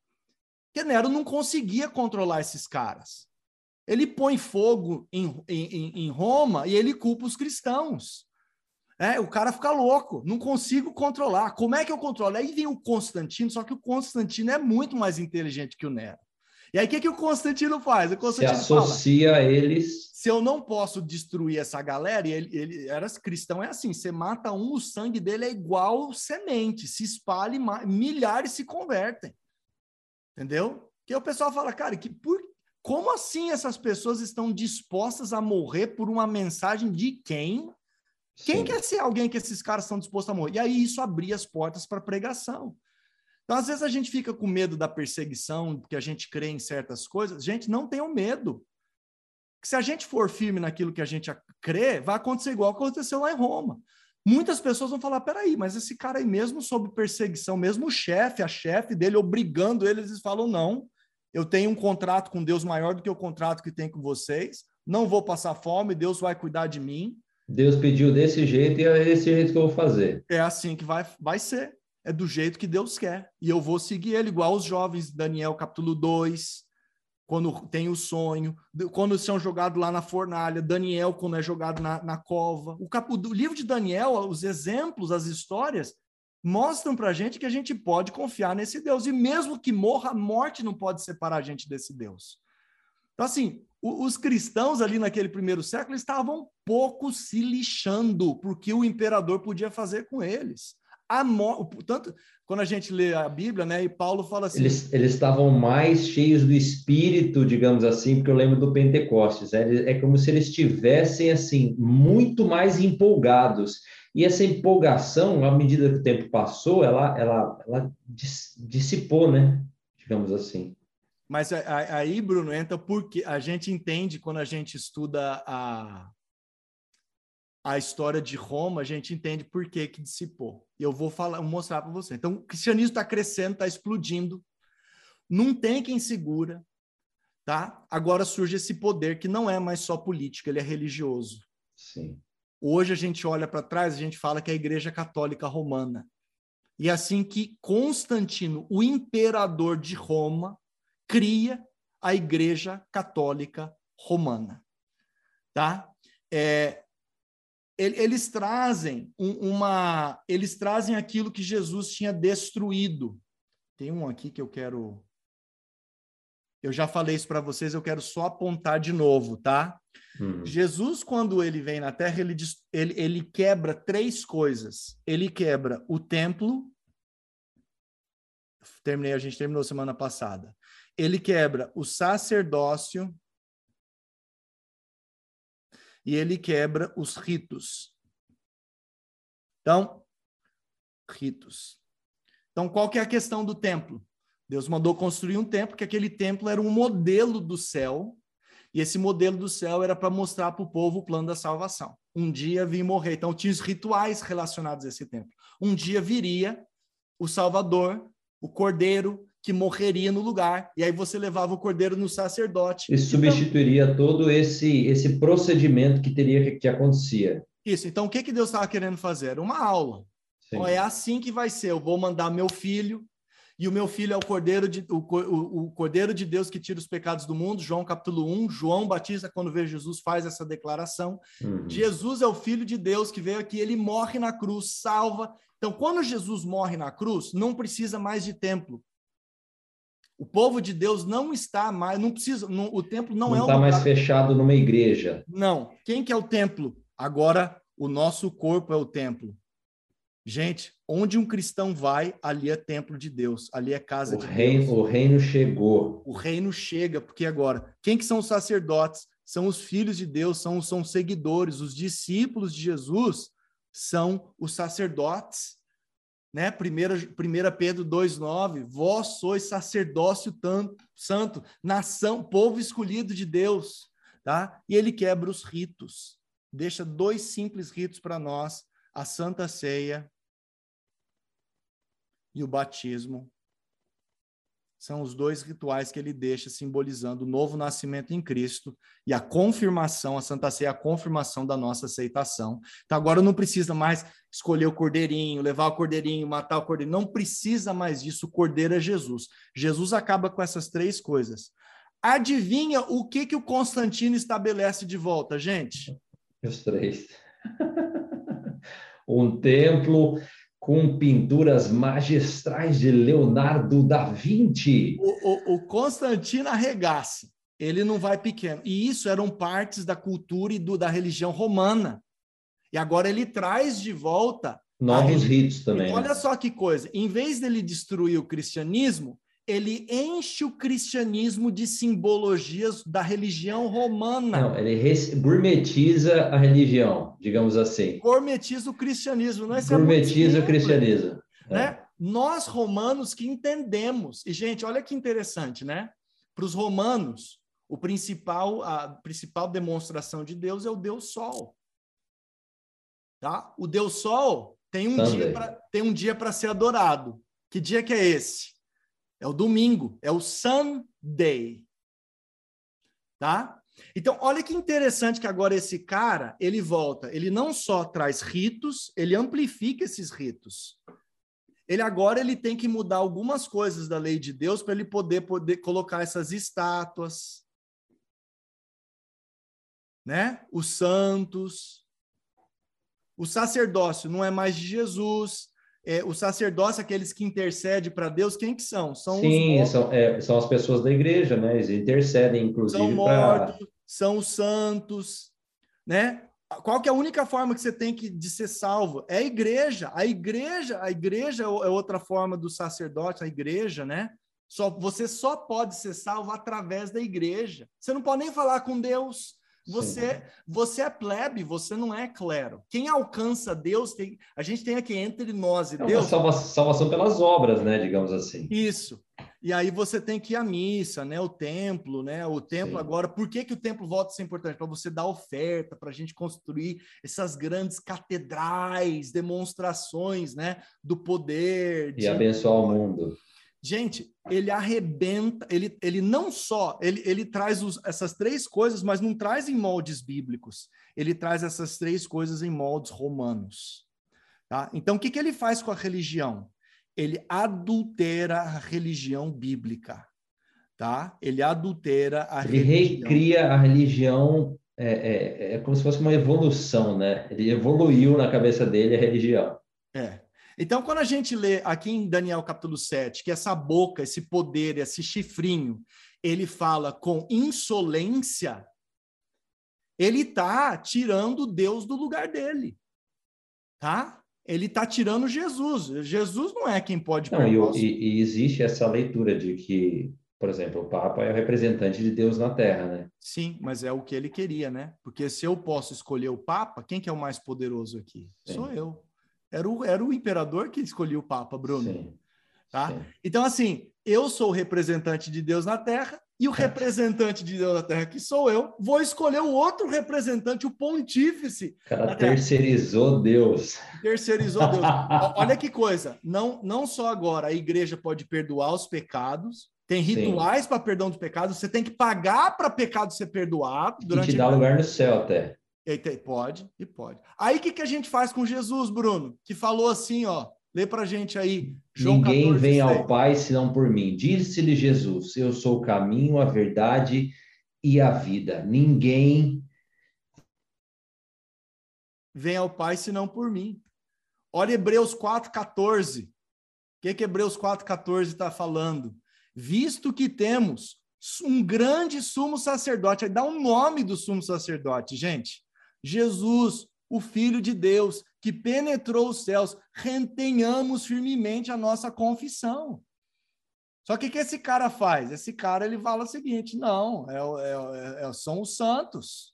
Porque Nero não conseguia controlar esses caras. Ele põe fogo em, em, em Roma e ele culpa os cristãos. É, o cara fica louco, não consigo controlar. Como é que eu controlo? Aí vem o Constantino, só que o Constantino é muito mais inteligente que o Nero. E aí, o que, que o Constantino faz? O Constantino Se associa fala, a eles. Se eu não posso destruir essa galera, e ele, ele era cristão, é assim: você mata um, o sangue dele é igual semente, se espalha e milhares se convertem. Entendeu? Que o pessoal fala, cara, que por, como assim essas pessoas estão dispostas a morrer por uma mensagem de quem? Quem Sim. quer ser alguém que esses caras estão dispostos a morrer? E aí isso abria as portas para pregação. Então, às vezes, a gente fica com medo da perseguição, porque a gente crê em certas coisas. Gente, não tenham medo. Se a gente for firme naquilo que a gente crê, vai acontecer igual aconteceu lá em Roma. muitas pessoas vão falar: peraí, mas esse cara aí, mesmo sob perseguição, mesmo o chefe, a chefe dele obrigando eles, eles falam: não, eu tenho um contrato com Deus maior do que o contrato que tem com vocês, não vou passar fome, Deus vai cuidar de mim. Deus pediu desse jeito e é desse jeito que eu vou fazer. É assim que vai, vai ser. É do jeito que Deus quer. E eu vou seguir ele, igual os jovens, Daniel capítulo 2, quando tem o sonho, quando são jogados lá na fornalha, Daniel, quando é jogado na, na cova. O, cap, o livro de Daniel, os exemplos, as histórias, mostram para a gente que a gente pode confiar nesse Deus. E mesmo que morra, a morte não pode separar a gente desse Deus. Então, assim, os cristãos ali naquele primeiro século estavam pouco se lixando porque o imperador podia fazer com eles. A tanto quando a gente lê a Bíblia, né, e Paulo fala assim, eles, eles estavam mais cheios do espírito, digamos assim, porque eu lembro do Pentecostes, é, é como se eles estivessem assim muito mais empolgados. E essa empolgação, à medida que o tempo passou, ela ela, ela dissipou, né? Digamos assim. Mas aí, Bruno, entra porque a gente entende quando a gente estuda a, a história de Roma, a gente entende por que que dissipou. Eu vou falar, mostrar para você. Então, o cristianismo está crescendo, está explodindo. Não tem quem segura, tá? Agora surge esse poder que não é mais só político, ele é religioso. Sim. Hoje a gente olha para trás, a gente fala que é a Igreja Católica Romana. E é assim que Constantino, o imperador de Roma, cria a Igreja Católica Romana. Tá? É, eles trazem uma, eles trazem aquilo que Jesus tinha destruído. Tem um aqui que eu quero eu já falei isso para vocês, eu quero só apontar de novo, tá? Hum. Jesus, quando ele vem na Terra, ele, ele, ele quebra três coisas. Ele quebra o templo. Terminei, a gente terminou semana passada ele quebra o sacerdócio e ele quebra os ritos. Então, ritos. Então, qual que é a questão do templo? Deus mandou construir um templo, que aquele templo era um modelo do céu, e esse modelo do céu era para mostrar para o povo o plano da salvação. Um dia vir morrer. Então, tinha os rituais relacionados a esse templo. Um dia viria o Salvador, o Cordeiro, que morreria no lugar, e aí você levava o cordeiro no sacerdote. E substituiria então, todo esse esse procedimento que teria que, que acontecia. Isso. Então, o que, que Deus estava querendo fazer? Uma aula. Então, é assim que vai ser. Eu vou mandar meu filho, e o meu filho é o cordeiro de, o, o, o, cordeiro de Deus que tira os pecados do mundo. João capítulo 1. João Batista, quando vê Jesus, faz essa declaração. Uhum. Jesus é o filho de Deus que veio aqui, ele morre na cruz, salva. Então, quando Jesus morre na cruz, não precisa mais de templo. O povo de Deus não está mais, não precisa, não, o templo não, não é um está mais fechado numa igreja. Não. Quem que é o templo? Agora o nosso corpo é o templo. Gente, onde um cristão vai, ali é templo de Deus, ali é casa o de reino, Deus. O reino chegou. O reino chega, porque agora, quem que são os sacerdotes? São os filhos de Deus, são, são seguidores, os discípulos de Jesus são os sacerdotes né? 1 Pedro 2,9, vós sois sacerdócio tanto, santo, nação, povo escolhido de Deus, tá? E ele quebra os ritos, deixa dois simples ritos para nós, a Santa Ceia e o batismo são os dois rituais que ele deixa simbolizando o novo nascimento em Cristo e a confirmação, a Santa Ceia, a confirmação da nossa aceitação. Então agora não precisa mais escolher o cordeirinho, levar o cordeirinho, matar o cordeirinho, não precisa mais disso, o cordeiro é Jesus. Jesus acaba com essas três coisas. Adivinha o que que o Constantino estabelece de volta, gente? Os três. um templo com pinturas magistrais de Leonardo da Vinci. O, o, o Constantino arregaça, ele não vai pequeno. E isso eram partes da cultura e do, da religião romana. E agora ele traz de volta. Novos ritos também. Olha né? só que coisa: em vez dele destruir o cristianismo, ele enche o cristianismo de simbologias da religião romana. Não, ele gourmetiza a religião, digamos assim. Gourmetiza o cristianismo, não é? Gourmetiza o cristianismo. Né? É. Nós romanos que entendemos. E gente, olha que interessante, né? Para os romanos, o principal a principal demonstração de Deus é o Deus Sol. tá? O Deus Sol tem um Sunday. dia pra, tem um dia para ser adorado. Que dia que é esse? É o domingo, é o Sunday. Tá? Então, olha que interessante que agora esse cara, ele volta, ele não só traz ritos, ele amplifica esses ritos. Ele agora ele tem que mudar algumas coisas da lei de Deus para ele poder poder colocar essas estátuas, né? Os santos, o sacerdócio não é mais de Jesus, é, o sacerdócio, aqueles que intercedem para Deus, quem que são? São Sim, são, é, são as pessoas da igreja, né? Eles intercedem, inclusive, São mortos, pra... são os santos, né? Qual que é a única forma que você tem que, de ser salvo? É a igreja. A igreja, a igreja é, é outra forma do sacerdote, a igreja, né? Só, você só pode ser salvo através da igreja. Você não pode nem falar com Deus. Você, você é plebe, você não é clero. Quem alcança Deus, tem, a gente tem aqui entre nós e é Deus. Salvação, salvação pelas obras, né? Digamos assim. Isso. E aí você tem que ir à missa, né? O templo, né? O templo Sim. agora. Por que, que o templo volta a ser importante? Para você dar oferta, para a gente construir essas grandes catedrais, demonstrações, né? Do poder. E de... abençoar o mundo. Gente, ele arrebenta, ele, ele não só, ele, ele traz os, essas três coisas, mas não traz em moldes bíblicos. Ele traz essas três coisas em moldes romanos. Tá? Então, o que, que ele faz com a religião? Ele adultera a religião bíblica. Tá? Ele adultera a ele religião. Ele recria a religião, é, é, é como se fosse uma evolução, né? Ele evoluiu na cabeça dele a religião. É. Então, quando a gente lê aqui em Daniel capítulo 7, que essa boca, esse poder, esse chifrinho, ele fala com insolência, ele está tirando Deus do lugar dele. Tá? Ele está tirando Jesus. Jesus não é quem pode não, e, e, e existe essa leitura de que, por exemplo, o Papa é o representante de Deus na Terra, né? Sim, mas é o que ele queria, né? Porque se eu posso escolher o Papa, quem que é o mais poderoso aqui? Sim. Sou eu. Era o, era o imperador que escolhia o Papa, Bruno. Sim. Tá? Sim. Então, assim, eu sou o representante de Deus na Terra e o é. representante de Deus na Terra, que sou eu, vou escolher o outro representante, o pontífice. O cara terceirizou Deus. Terceirizou Deus. Olha que coisa. Não, não só agora a igreja pode perdoar os pecados, tem rituais para perdão dos pecados, você tem que pagar para pecado ser perdoado. Durante e te dá lugar no céu até. Eita, pode e pode. Aí o que, que a gente faz com Jesus, Bruno? Que falou assim, ó. Lê para gente aí. João Ninguém 14, vem 6. ao Pai senão por mim. Disse-lhe Jesus: Eu sou o caminho, a verdade e a vida. Ninguém vem ao Pai senão por mim. Olha Hebreus 4,14. O que, que Hebreus 4,14 está falando? Visto que temos um grande sumo sacerdote, aí dá o um nome do sumo sacerdote, gente. Jesus, o Filho de Deus, que penetrou os céus, retenhamos firmemente a nossa confissão. Só que o que esse cara faz? Esse cara ele fala o seguinte: não, é, é, é, são os santos.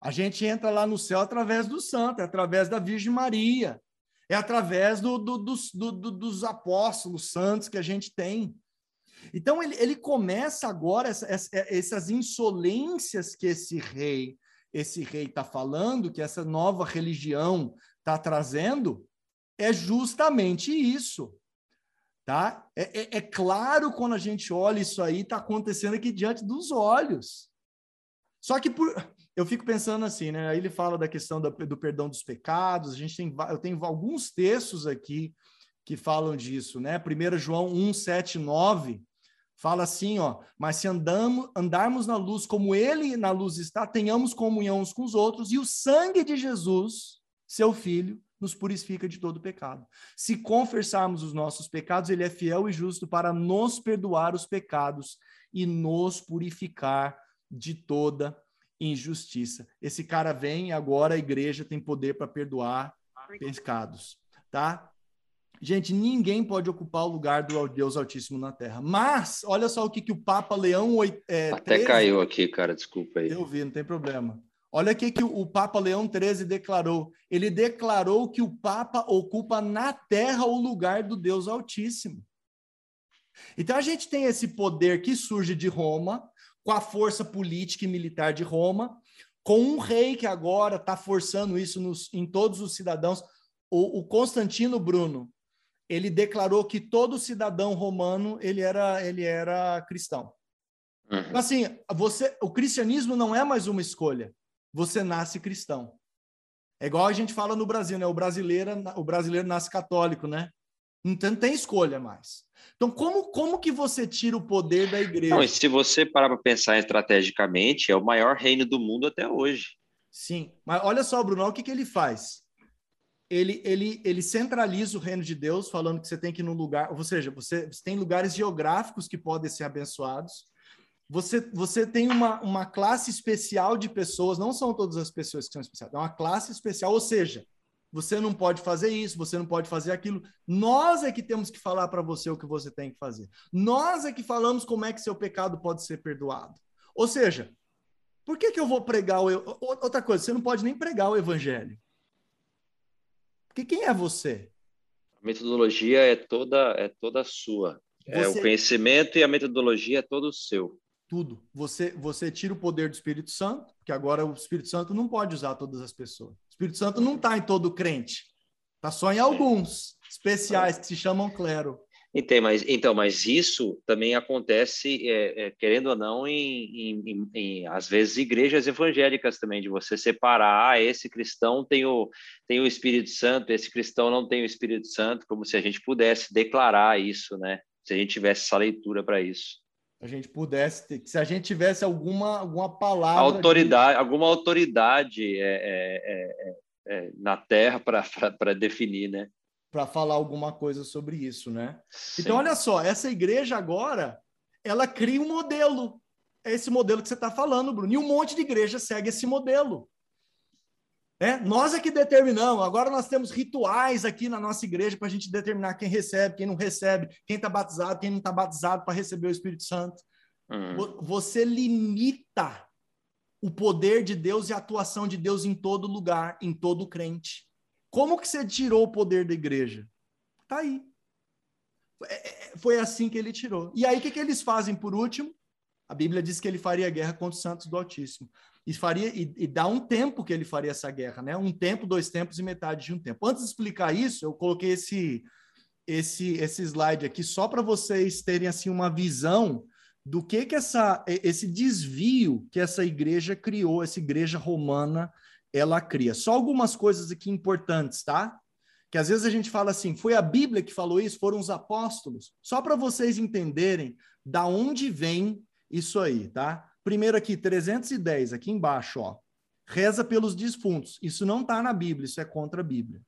A gente entra lá no céu através do santo, é através da Virgem Maria, é através do, do, dos, do, dos apóstolos santos que a gente tem. Então ele, ele começa agora essa, essa, essas insolências que esse rei esse rei está falando, que essa nova religião está trazendo, é justamente isso. Tá? É, é, é, claro quando a gente olha isso aí, está acontecendo aqui diante dos olhos. Só que por, eu fico pensando assim, né? Aí ele fala da questão do, perdão dos pecados. A gente tem, eu tenho alguns textos aqui que falam disso, né? 1 João 1, 7, 9 Fala assim, ó, mas se andamos, andarmos na luz como ele na luz está, tenhamos comunhão uns com os outros, e o sangue de Jesus, seu filho, nos purifica de todo pecado. Se confessarmos os nossos pecados, ele é fiel e justo para nos perdoar os pecados e nos purificar de toda injustiça. Esse cara vem e agora a igreja tem poder para perdoar pecados, tá? Gente, ninguém pode ocupar o lugar do Deus Altíssimo na Terra. Mas, olha só o que, que o Papa Leão... É, Até 13, caiu aqui, cara, desculpa aí. Eu vi, não tem problema. Olha o que, que o Papa Leão XIII declarou. Ele declarou que o Papa ocupa na Terra o lugar do Deus Altíssimo. Então, a gente tem esse poder que surge de Roma, com a força política e militar de Roma, com um rei que agora está forçando isso nos, em todos os cidadãos. O, o, Constantino Bruno, ele declarou que todo cidadão romano ele era, ele era cristão. Uhum. Então, assim, você, o cristianismo não é mais uma escolha. Você nasce cristão. É igual a gente fala no Brasil, né? O brasileiro, o brasileiro nasce católico, né? Então tem escolha mais. Então, como, como que você tira o poder da igreja? Não, se você parar para pensar estrategicamente, é o maior reino do mundo até hoje. Sim, mas olha só, Bruno, o que, que ele faz? Ele, ele, ele centraliza o reino de Deus, falando que você tem que ir num lugar, ou seja, você, você tem lugares geográficos que podem ser abençoados. Você, você tem uma, uma classe especial de pessoas, não são todas as pessoas que são especiais, é uma classe especial, ou seja, você não pode fazer isso, você não pode fazer aquilo. Nós é que temos que falar para você o que você tem que fazer. Nós é que falamos como é que seu pecado pode ser perdoado. Ou seja, por que, que eu vou pregar o. Outra coisa, você não pode nem pregar o evangelho. Porque quem é você? A metodologia é toda, é toda sua. Você... É o conhecimento e a metodologia é todo seu tudo. Você, você tira o poder do Espírito Santo, porque agora o Espírito Santo não pode usar todas as pessoas. O Espírito Santo não está em todo crente. Está só em alguns especiais que se chamam clero. Então, mas, então, mas isso também acontece, é, é, querendo ou não, em, em, em, em, às vezes igrejas evangélicas também, de você separar, ah, esse cristão tem o, tem o Espírito Santo, esse cristão não tem o Espírito Santo, como se a gente pudesse declarar isso, né? Se a gente tivesse essa leitura para isso a gente pudesse ter, se a gente tivesse alguma, alguma palavra. Autoridade, de... alguma autoridade é, é, é, é na Terra para definir, né? Para falar alguma coisa sobre isso, né? Sim. Então, olha só, essa igreja agora, ela cria um modelo. É esse modelo que você está falando, Bruno. E um monte de igreja segue esse modelo. É, nós é que determinamos. Agora nós temos rituais aqui na nossa igreja para a gente determinar quem recebe, quem não recebe, quem está batizado, quem não está batizado para receber o Espírito Santo. Uhum. Você limita o poder de Deus e a atuação de Deus em todo lugar, em todo crente. Como que você tirou o poder da igreja? Tá aí. É, é, foi assim que ele tirou. E aí, o que, que eles fazem por último? A Bíblia diz que ele faria guerra contra os santos do Altíssimo e faria e, e, dá um tempo que ele faria essa guerra, né? Um tempo, dois tempos e metade de um tempo. Antes de explicar isso, eu coloquei esse esse esse slide aqui só para vocês terem assim uma visão do que que essa esse desvio que essa igreja criou, essa igreja romana, ela cria. Só algumas coisas aqui importantes, tá? Que às vezes a gente fala assim, foi a Bíblia que falou isso, foram os apóstolos. Só para vocês entenderem da onde vem isso aí, tá? Primeiro aqui, 310, aqui embaixo, ó. Reza pelos defuntos. Isso não está na Bíblia, isso é contra a Bíblia.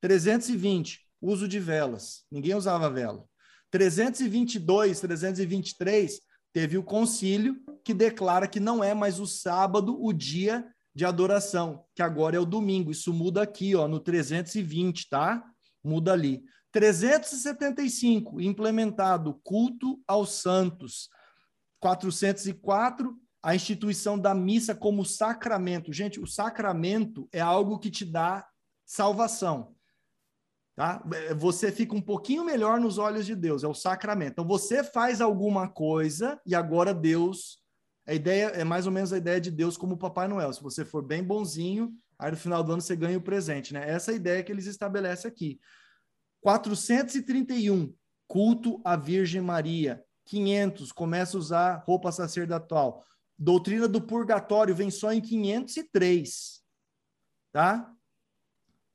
320, uso de velas. Ninguém usava vela. 322, 323, teve o concílio que declara que não é mais o sábado o dia de adoração, que agora é o domingo. Isso muda aqui, ó, no 320, tá? Muda ali. 375, implementado culto aos santos. 404, a instituição da missa como sacramento. Gente, o sacramento é algo que te dá salvação. Tá? É, você fica um pouquinho melhor nos olhos de Deus, é o sacramento. Então você faz alguma coisa e agora Deus. A ideia é mais ou menos a ideia de Deus como Papai Noel. Se você for bem bonzinho, aí no final do ano você ganha o presente, né? Essa é a ideia que eles estabelecem aqui. 431, culto à Virgem Maria. 500 começa a usar roupa sacerdotal. Doutrina do purgatório vem só em 503. Tá?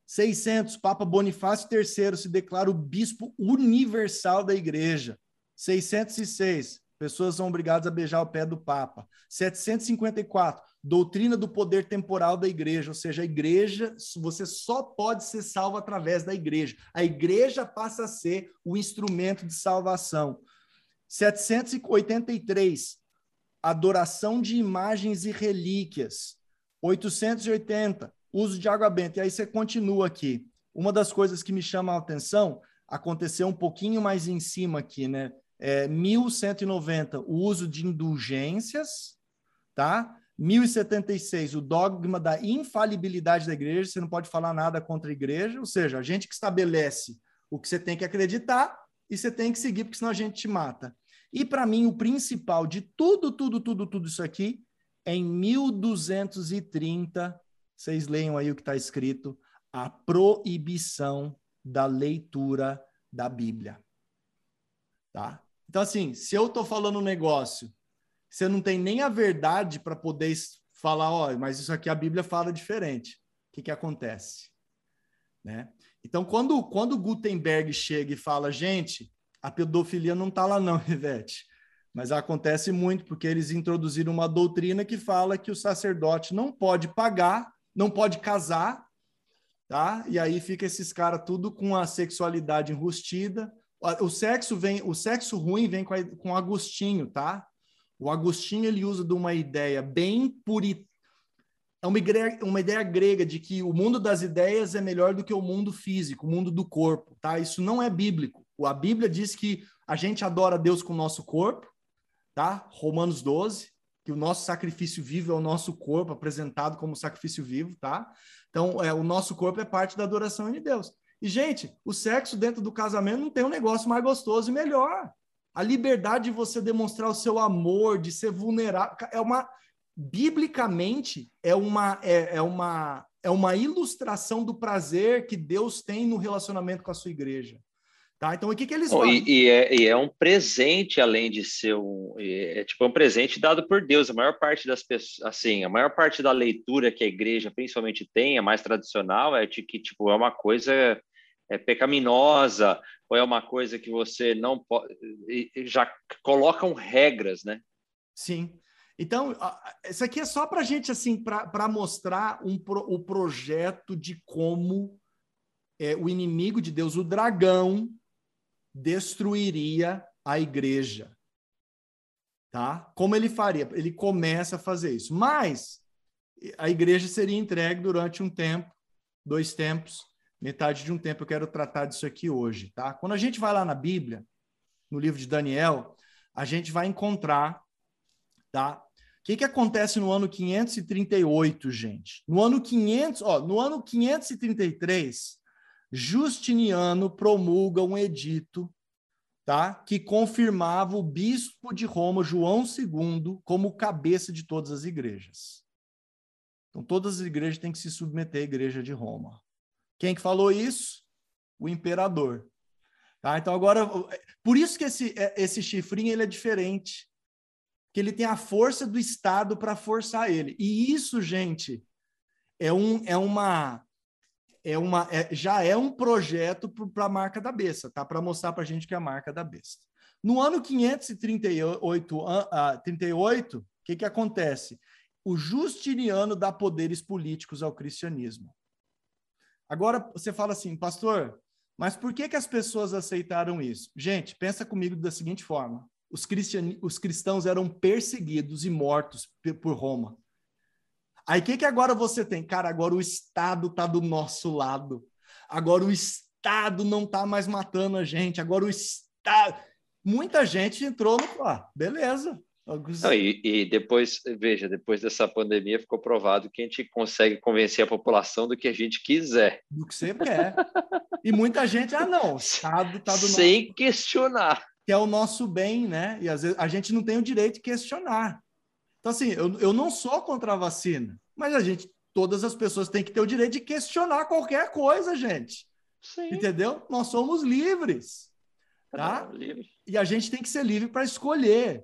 600, Papa Bonifácio III se declara o bispo universal da igreja. 606, pessoas são obrigadas a beijar o pé do Papa. 754, doutrina do poder temporal da igreja, ou seja, a igreja, você só pode ser salvo através da igreja. A igreja passa a ser o instrumento de salvação. 783, adoração de imagens e relíquias. 880, uso de água benta. E aí você continua aqui. Uma das coisas que me chama a atenção aconteceu um pouquinho mais em cima aqui, né? É, 1190, o uso de indulgências, tá? 1076, o dogma da infalibilidade da igreja, você não pode falar nada contra a igreja, ou seja, a gente que estabelece o que você tem que acreditar e você tem que seguir, porque senão a gente te mata. E para mim, o principal de tudo, tudo, tudo, tudo isso aqui em 1230, vocês leiam aí o que está escrito, a proibição da leitura da Bíblia. Tá? Então, assim, se eu estou falando um negócio, você não tem nem a verdade para poder falar, ó, mas isso aqui a Bíblia fala diferente. O que, que acontece? Né? Então, quando, quando Gutenberg chega e fala, gente, a pedofilia não está lá não, Ivete, mas acontece muito porque eles introduziram uma doutrina que fala que o sacerdote não pode pagar, não pode casar, tá? E aí fica esses caras tudo com a sexualidade enrustida. O sexo vem, o sexo ruim vem com, a, com Agostinho, tá? O Agostinho ele usa de uma ideia bem puritana é uma ideia, uma ideia grega de que o mundo das ideias é melhor do que o mundo físico, o mundo do corpo, tá? Isso não é bíblico. A Bíblia diz que a gente adora Deus com o nosso corpo, tá? Romanos 12, que o nosso sacrifício vivo é o nosso corpo apresentado como sacrifício vivo, tá? Então, é, o nosso corpo é parte da adoração de Deus. E, gente, o sexo dentro do casamento não tem um negócio mais gostoso e melhor. A liberdade de você demonstrar o seu amor, de ser vulnerável, é uma biblicamente é uma, é, é, uma, é uma ilustração do prazer que Deus tem no relacionamento com a sua igreja. Tá? Então, o que, que eles oh, e, e, é, e, é, um presente, além de ser um. É, é tipo um presente dado por Deus. A maior parte das pessoas, assim, a maior parte da leitura que a igreja principalmente tem, a mais tradicional, é de que tipo, é uma coisa é pecaminosa, ou é uma coisa que você não pode. Já colocam regras, né? Sim. Então, isso aqui é só para a gente, assim, para mostrar um o projeto de como é, o inimigo de Deus, o dragão, destruiria a igreja. Tá? Como ele faria? Ele começa a fazer isso. Mas a igreja seria entregue durante um tempo, dois tempos, metade de um tempo. Eu quero tratar disso aqui hoje. Tá? Quando a gente vai lá na Bíblia, no livro de Daniel, a gente vai encontrar Tá? O que, que acontece no ano 538, gente? No ano 500, ó, no ano 533, Justiniano promulga um edito, tá? Que confirmava o bispo de Roma, João II, como cabeça de todas as igrejas. Então todas as igrejas têm que se submeter à igreja de Roma. Quem que falou isso? O imperador. Tá? Então agora, por isso que esse, é, esse chifrinho ele é diferente que ele tem a força do Estado para forçar ele. E isso, gente, é, um, é uma. É uma é, já é um projeto para a marca da besta, tá? Para mostrar para a gente que é a marca da besta. No ano 538, uh, 38, o que, que acontece? O Justiniano dá poderes políticos ao cristianismo. Agora você fala assim, pastor, mas por que, que as pessoas aceitaram isso? Gente, pensa comigo da seguinte forma: os, cristian... os cristãos eram perseguidos e mortos por Roma. Aí o que, que agora você tem? Cara, agora o Estado está do nosso lado. Agora o Estado não está mais matando a gente. Agora o Estado. Muita gente entrou no. Ah, beleza. Não, e, e, depois, veja, depois dessa pandemia ficou provado que a gente consegue convencer a população do que a gente quiser. Do que você quer. e muita gente, ah, não, o Estado está do Sem nosso... questionar que é o nosso bem, né? E às vezes a gente não tem o direito de questionar. Então, assim, eu, eu não sou contra a vacina, mas a gente, todas as pessoas têm que ter o direito de questionar qualquer coisa, gente. Sim. Entendeu? Nós somos livres. Tá? Livre. E a gente tem que ser livre para escolher.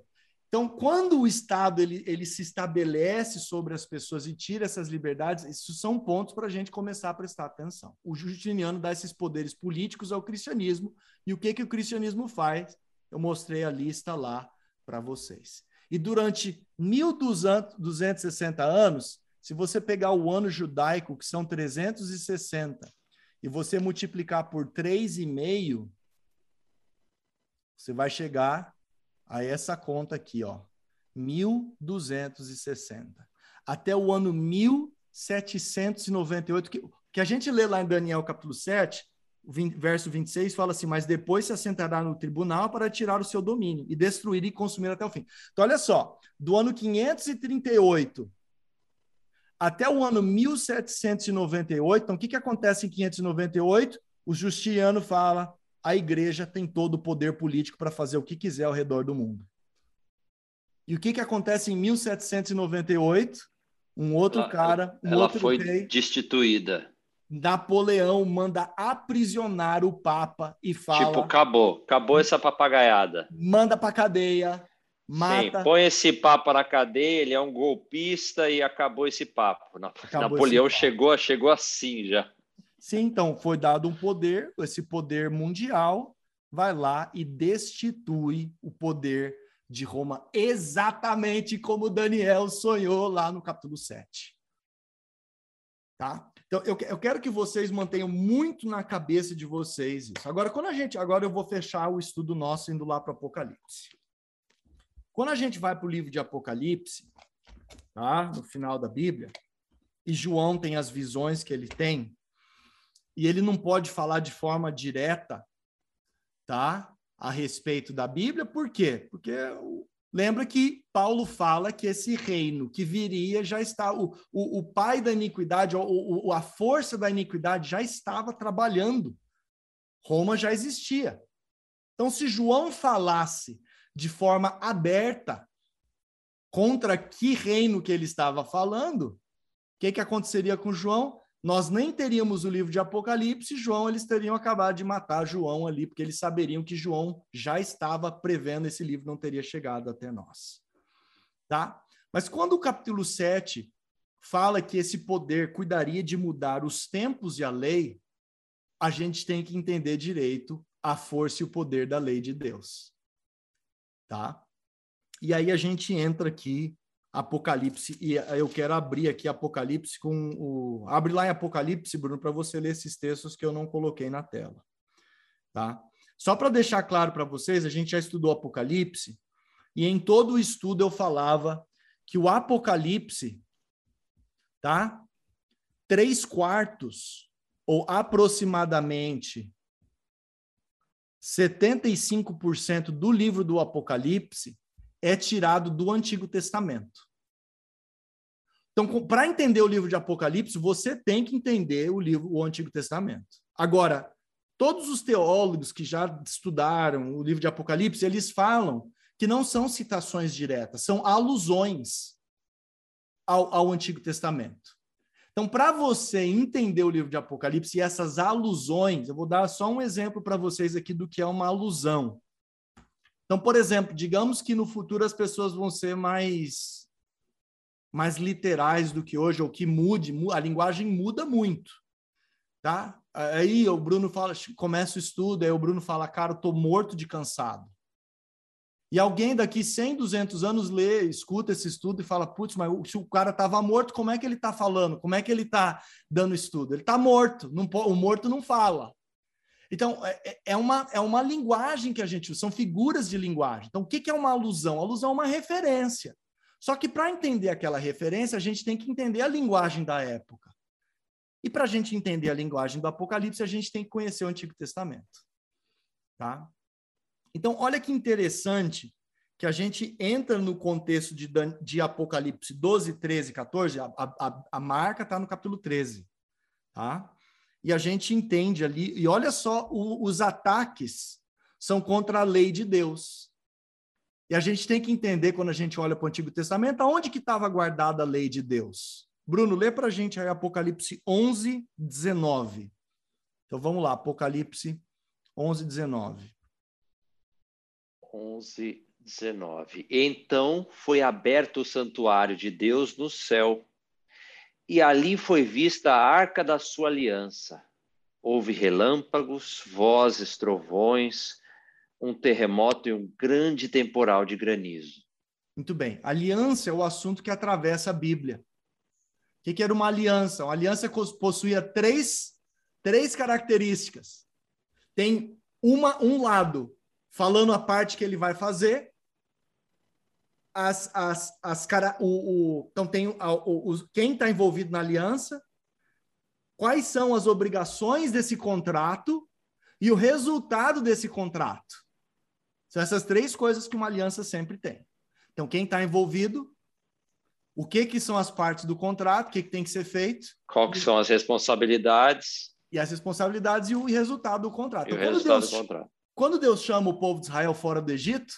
Então, quando o Estado ele, ele se estabelece sobre as pessoas e tira essas liberdades, isso são pontos para a gente começar a prestar atenção. O Justiniano dá esses poderes políticos ao cristianismo, e o que, que o cristianismo faz? Eu mostrei a lista lá para vocês. E durante 1260 anos, se você pegar o ano judaico, que são 360, e você multiplicar por 3,5, você vai chegar a essa conta aqui, ó, 1260. Até o ano 1798, que, que a gente lê lá em Daniel capítulo 7, verso 26 fala assim: Mas depois se assentará no tribunal para tirar o seu domínio e destruir e consumir até o fim. Então, olha só, do ano 538 até o ano 1798, então o que, que acontece em 598? O Justiniano fala: a igreja tem todo o poder político para fazer o que quiser ao redor do mundo. E o que, que acontece em 1798? Um outro ela, cara, um ela outro foi rei, destituída. Napoleão manda aprisionar o Papa e fala. Tipo, acabou, acabou essa papagaiada. Manda para cadeia, mata. Sim, põe esse Papa na cadeia, ele é um golpista e acabou esse papo. Acabou Napoleão esse papo. chegou, chegou assim já. Sim, então foi dado um poder, esse poder mundial vai lá e destitui o poder de Roma, exatamente como Daniel sonhou lá no capítulo 7. Tá? Então, eu, eu quero que vocês mantenham muito na cabeça de vocês isso. Agora, quando a gente. Agora eu vou fechar o estudo nosso indo lá para o Apocalipse. Quando a gente vai para o livro de Apocalipse, tá? no final da Bíblia, e João tem as visões que ele tem, e ele não pode falar de forma direta, tá? A respeito da Bíblia, por quê? Porque lembra que Paulo fala que esse reino que viria já está, o, o, o pai da iniquidade, o, o, a força da iniquidade já estava trabalhando. Roma já existia. Então, se João falasse de forma aberta contra que reino que ele estava falando, o que, que aconteceria com João? Nós nem teríamos o livro de Apocalipse, João, eles teriam acabado de matar João ali, porque eles saberiam que João já estava prevendo esse livro não teria chegado até nós. Tá? Mas quando o capítulo 7 fala que esse poder cuidaria de mudar os tempos e a lei, a gente tem que entender direito a força e o poder da lei de Deus. Tá? E aí a gente entra aqui Apocalipse, e eu quero abrir aqui Apocalipse com o. Abre lá em Apocalipse, Bruno, para você ler esses textos que eu não coloquei na tela. Tá? Só para deixar claro para vocês, a gente já estudou Apocalipse, e em todo o estudo eu falava que o Apocalipse, tá? Três quartos, ou aproximadamente 75% do livro do Apocalipse é tirado do Antigo Testamento. Então, para entender o livro de Apocalipse, você tem que entender o livro, o Antigo Testamento. Agora, todos os teólogos que já estudaram o livro de Apocalipse, eles falam que não são citações diretas, são alusões ao, ao Antigo Testamento. Então, para você entender o livro de Apocalipse e essas alusões, eu vou dar só um exemplo para vocês aqui do que é uma alusão. Então, por exemplo, digamos que no futuro as pessoas vão ser mais mais literais do que hoje, ou que mude, a linguagem muda muito, tá? Aí o Bruno fala, começa o estudo, aí o Bruno fala, cara, eu tô morto de cansado. E alguém daqui 100, 200 anos lê, escuta esse estudo e fala, putz, mas se o cara estava morto, como é que ele está falando? Como é que ele está dando estudo? Ele está morto, não, o morto não fala. Então, é, é, é, uma, é uma linguagem que a gente usa, são figuras de linguagem. Então, o que é uma alusão? A alusão é uma referência. Só que para entender aquela referência, a gente tem que entender a linguagem da época. E para a gente entender a linguagem do Apocalipse, a gente tem que conhecer o Antigo Testamento. Tá? Então, olha que interessante que a gente entra no contexto de, de Apocalipse 12, 13, 14, a, a, a marca está no capítulo 13. Tá? E a gente entende ali, e olha só, o, os ataques são contra a lei de Deus. E a gente tem que entender, quando a gente olha para o Antigo Testamento, aonde que estava guardada a lei de Deus. Bruno, lê para a gente aí Apocalipse 11, 19. Então vamos lá, Apocalipse 11, 19. 11, 19. Então foi aberto o santuário de Deus no céu e ali foi vista a arca da sua aliança. Houve relâmpagos, vozes, trovões, um terremoto e um grande temporal de granizo. Muito bem. Aliança é o assunto que atravessa a Bíblia. O que, era uma aliança? Uma aliança possuía três, três características. Tem uma, um lado falando a parte que ele vai fazer, as, as, as cara, o, o, então tem o, o, quem está envolvido na aliança, quais são as obrigações desse contrato e o resultado desse contrato. São essas três coisas que uma aliança sempre tem. Então, quem está envolvido, o que, que são as partes do contrato, o que, que tem que ser feito. Qual que são as responsabilidades. E as responsabilidades e o resultado do contrato. E então, o resultado Deus, do contrato. Quando Deus chama o povo de Israel fora do Egito,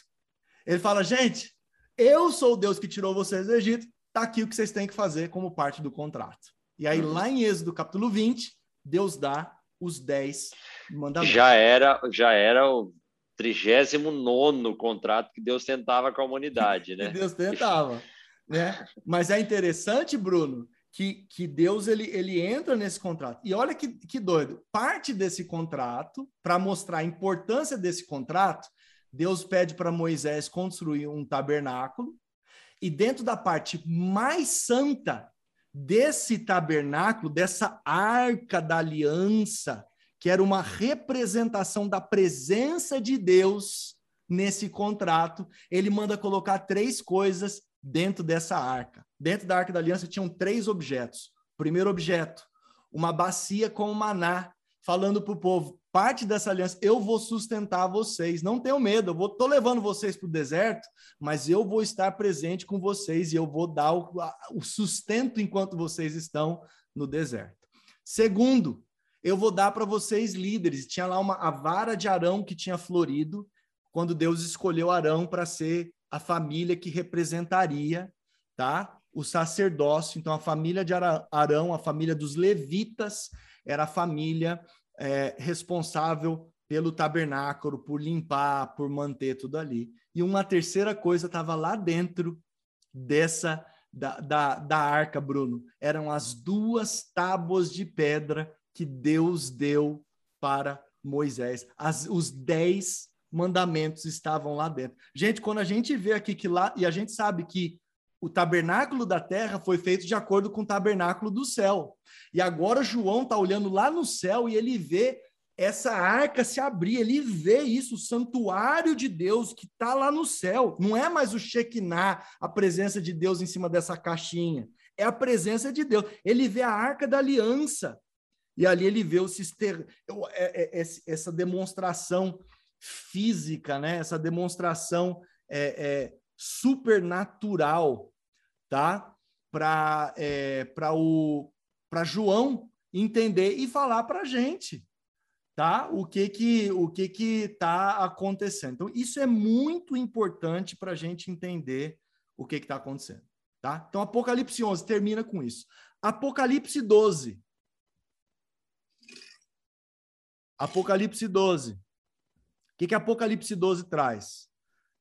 ele fala, gente, Eu sou o Deus que tirou vocês do Egito, tá aqui o que vocês têm que fazer como parte do contrato. E aí, lá em Êxodo capítulo 20, Deus dá os 10 mandamentos. Já era, já era o 39 contrato que Deus tentava com a humanidade, né? Deus tentava. né? Mas é interessante, Bruno, que, que Deus ele, ele entra nesse contrato. E olha que, que doido. Parte desse contrato, para mostrar a importância desse contrato, Deus pede para Moisés construir um tabernáculo. E dentro da parte mais santa desse tabernáculo, dessa arca da aliança, que era uma representação da presença de Deus nesse contrato, ele manda colocar três coisas dentro dessa arca. Dentro da arca da aliança tinham três objetos. Primeiro objeto, uma bacia com maná, falando para o povo: parte dessa aliança, eu vou sustentar vocês. Não tenham medo, eu vou, tô levando vocês para o deserto, mas eu vou estar presente com vocês e eu vou dar o, o sustento enquanto vocês estão no deserto. Segundo, eu vou dar para vocês líderes. Tinha lá uma a vara de Arão que tinha florido quando Deus escolheu Arão para ser a família que representaria, tá? O sacerdócio. Então, a família de Arão, a família dos levitas, era a família é, responsável pelo tabernáculo, por limpar, por manter tudo ali. E uma terceira coisa estava lá dentro dessa da, da, da arca, Bruno. Eram as duas tábuas de pedra que Deus deu para Moisés. As, os dez mandamentos estavam lá dentro. Gente, quando a gente vê aqui que lá, e a gente sabe que o tabernáculo da terra foi feito de acordo com o tabernáculo do céu. E agora João está olhando lá no céu e ele vê essa arca se abrir, ele vê isso, o santuário de Deus que está lá no céu. Não é mais o Shekinah, a presença de Deus em cima dessa caixinha. É a presença de Deus. Ele vê a arca da aliança. E ali ele vê o. É, é, essa demonstração física, né? essa demonstração é, é, supernatural, tá? Para é, para João entender e falar para a gente, tá? O que que o que que está acontecendo. Então isso é muito importante para a gente entender o que está acontecendo, tá? Então Apocalipse 11 termina com isso. Apocalipse 12. Apocalipse 12 que, que Apocalipse 12 traz?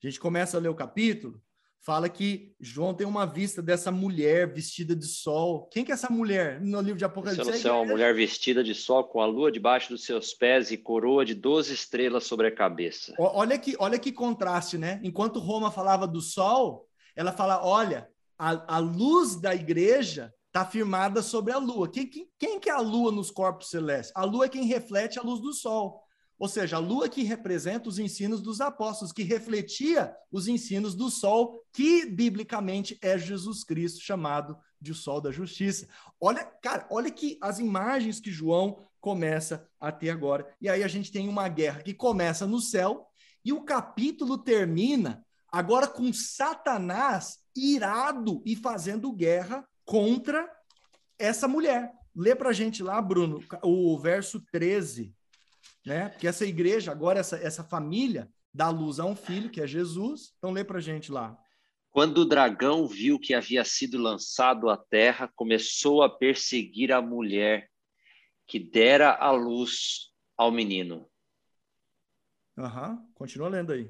A gente começa a ler o capítulo, fala que João tem uma vista dessa mulher vestida de sol. Quem que é essa mulher no livro de Apocalipse? Você é uma mulher vestida de sol com a lua debaixo dos seus pés e coroa de 12 estrelas sobre a cabeça. Olha que, olha que contraste, né? Enquanto Roma falava do sol, ela fala: olha, a, a luz da igreja está firmada sobre a lua. Quem, quem, quem que é a lua nos corpos celestes? A lua é quem reflete a luz do sol. Ou seja, a lua que representa os ensinos dos apóstolos, que refletia os ensinos do sol, que biblicamente é Jesus Cristo, chamado de sol da justiça. Olha, cara, olha que as imagens que João começa a ter agora. E aí a gente tem uma guerra que começa no céu e o capítulo termina agora com Satanás irado e fazendo guerra contra essa mulher. Lê para a gente lá, Bruno, o verso 13 né? Porque essa igreja, agora essa, essa família, dá luz a um filho, que é Jesus. Então lê para gente lá. Quando o dragão viu que havia sido lançado à terra, começou a perseguir a mulher que dera a luz ao menino. Uhum. Continua lendo aí.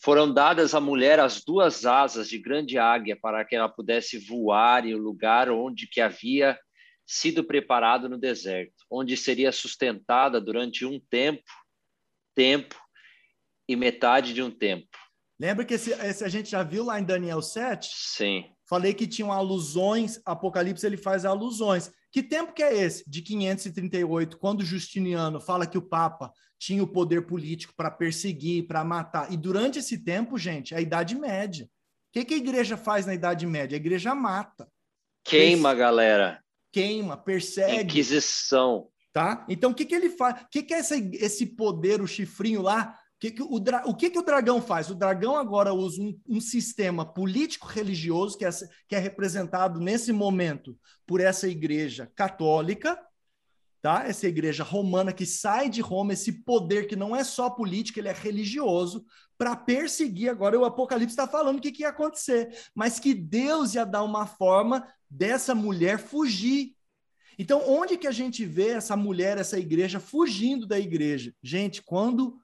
Foram dadas à mulher as duas asas de grande águia para que ela pudesse voar em o lugar onde que havia sido preparado no deserto, onde seria sustentada durante um tempo, tempo e metade de um tempo. Lembra que esse, esse, a gente já viu lá em Daniel 7? Sim. Falei que tinham alusões, Apocalipse ele faz alusões. Que tempo que é esse? De 538, quando Justiniano fala que o Papa tinha o poder político para perseguir, para matar. E durante esse tempo, gente, é a Idade Média. O que, que a igreja faz na Idade Média? A igreja mata. Queima, galera queima, persegue. Inquisição. Tá? Então, o que, que ele faz? O que, que é esse, esse poder, o chifrinho lá? O que, que o, dra... o que, que o dragão faz? O dragão agora usa um, um sistema político-religioso que é, que é representado nesse momento por essa igreja católica, tá? Essa igreja romana que sai de Roma, esse poder que não é só político, ele é religioso, para perseguir. Agora o Apocalipse está falando o que, que ia acontecer, mas que Deus ia dar uma forma dessa mulher fugir. Então, onde que a gente vê essa mulher, essa igreja fugindo da igreja? Gente, quando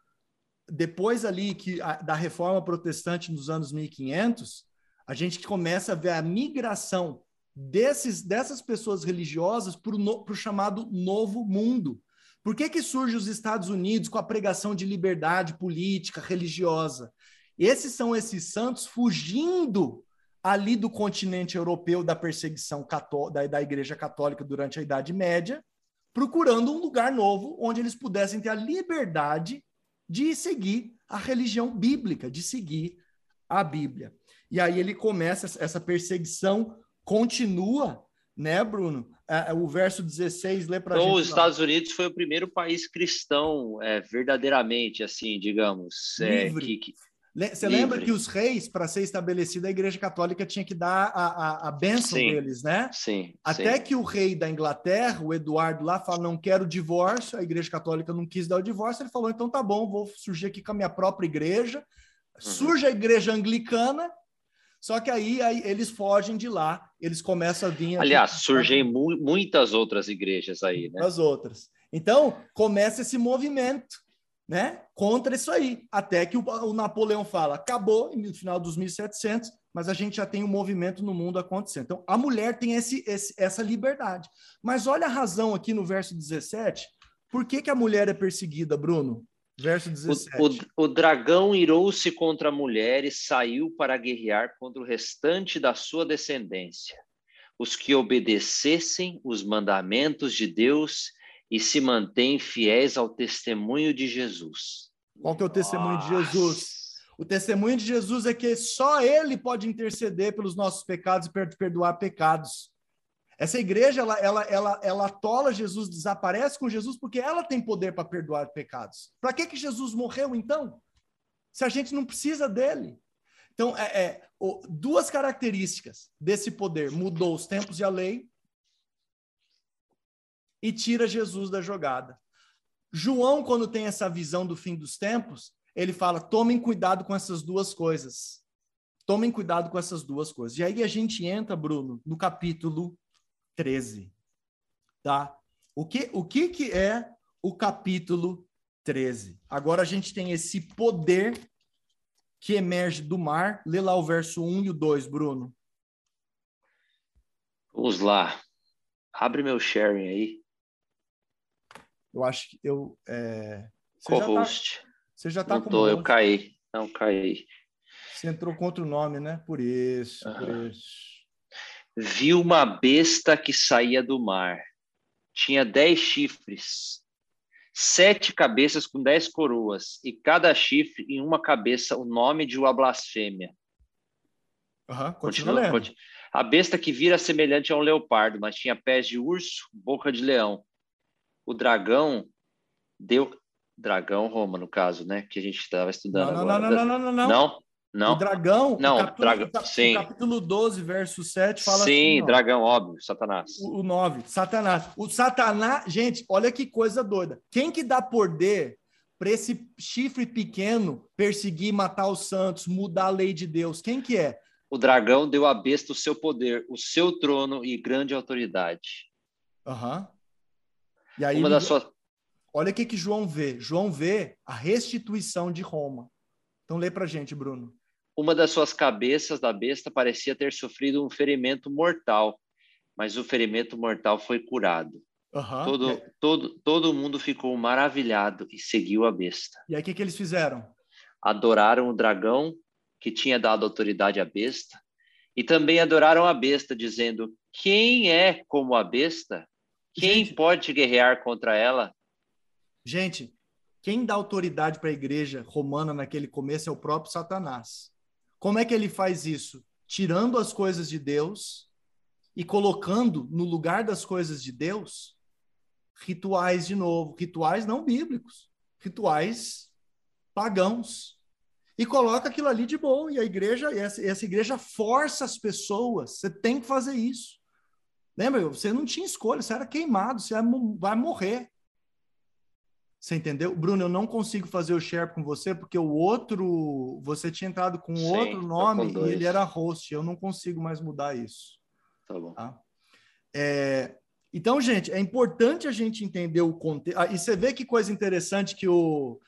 depois ali que a, da reforma protestante nos anos 1500, a gente começa a ver a migração desses, dessas pessoas religiosas para o no, chamado novo mundo. Por que, que surge os Estados Unidos com a pregação de liberdade política, religiosa? Esses são esses santos fugindo ali do continente europeu da perseguição da, da Igreja Católica durante a Idade Média, procurando um lugar novo onde eles pudessem ter a liberdade de seguir a religião bíblica, de seguir a Bíblia. E aí ele começa essa perseguição continua, né, Bruno? É, é, o verso 16 lê para então, gente. Os Estados Unidos foi o primeiro país cristão, é, verdadeiramente, assim, digamos. É. Que, que... Você Livre. lembra que os reis, para ser estabelecida, a Igreja Católica tinha que dar a, a, a bênção sim, deles, né? Sim. Até sim. que o rei da Inglaterra, o Eduardo, lá fala: não quero divórcio, a Igreja Católica não quis dar o divórcio. Ele falou: então tá bom, vou surgir aqui com a minha própria igreja. Uhum. Surge a Igreja Anglicana, só que aí, aí, eles fogem de lá, eles começam a vir. Aliás, aqui, surgem mu muitas outras igrejas aí, né? As outras. Então, começa esse movimento, né? Contra isso aí. Até que o, o, Napoleão fala: acabou no final dos 1700, mas a gente já tem um movimento no mundo acontecendo. Então, a mulher tem esse, esse, essa liberdade. Mas olha a razão aqui no verso 17. Por que, que a mulher é perseguida, Bruno? Verso 17. O, o, o dragão irou-se contra a mulher e saiu para guerrear contra o restante da sua descendência, os que obedecessem os mandamentos de Deus e se mantêm fiéis ao testemunho de Jesus. Qual que é o testemunho Nossa. de Jesus? O testemunho de Jesus é que só ele pode interceder pelos nossos pecados e perdoar pecados. Essa igreja, ela, ela, ela, ela atola Jesus, desaparece com Jesus, porque ela tem poder para perdoar pecados. Para que, que Jesus morreu, então? Se a gente não precisa dele. Então, é, é duas características desse poder: mudou os tempos e a lei, e tira Jesus da jogada. João, quando tem essa visão do fim dos tempos, ele fala: tomem cuidado com essas duas coisas. Tomem cuidado com essas duas coisas. E aí a gente entra, Bruno, no capítulo 13. Tá? O que, o que, que é o capítulo 13? Agora a gente tem esse poder que emerge do mar. Lê lá o verso 1 e o 2, Bruno. Vamos lá. Abre meu sharing aí. Eu acho que eu. É... Co-host. Você já está com. Tô, eu caí. Não, caí. Você entrou contra o nome, né? Por isso, uhum. por isso viu uma besta que saía do mar. Tinha dez chifres, sete cabeças com dez coroas, e cada chifre em uma cabeça o nome de uma blasfêmia. Uhum, continua, continua, A besta que vira semelhante a um leopardo, mas tinha pés de urso, boca de leão. O dragão deu. Dragão Roma, no caso, né? Que a gente estava estudando não, agora. Não, não, não, não, não, não. Não? Não. O dragão, não, o capítulo, dragão, sim. capítulo 12, verso 7, fala sim, assim. dragão, óbvio, Satanás. O, o 9, Satanás. O Satanás, gente, olha que coisa doida. Quem que dá poder para esse chifre pequeno perseguir, matar os santos, mudar a lei de Deus? Quem que é? O dragão deu à besta o seu poder, o seu trono e grande autoridade. Aham. Uhum. E aí, Uma das suas... olha o que, que João vê. João vê a restituição de Roma. Então lê para gente, Bruno. Uma das suas cabeças da besta parecia ter sofrido um ferimento mortal, mas o ferimento mortal foi curado. Uhum. Todo, é. todo, todo mundo ficou maravilhado e seguiu a besta. E aí o que, que eles fizeram? Adoraram o dragão que tinha dado autoridade à besta e também adoraram a besta, dizendo: Quem é como a besta? Quem gente, pode guerrear contra ela? Gente, quem dá autoridade para a igreja romana naquele começo é o próprio Satanás. Como é que ele faz isso? Tirando as coisas de Deus e colocando no lugar das coisas de Deus rituais de novo, rituais não bíblicos, rituais pagãos. E coloca aquilo ali de bom. E a igreja, essa, essa igreja força as pessoas. Você tem que fazer isso. Lembra? Você não tinha escolha, você era queimado, você vai morrer. Você entendeu? Bruno, eu não consigo fazer o share com você porque o outro, você tinha entrado com Sim, outro nome e ele era host. Eu não consigo mais mudar isso. Tá bom. Tá? É, então, gente, é importante a gente entender o contexto. Ah, e você vê que coisa interessante que o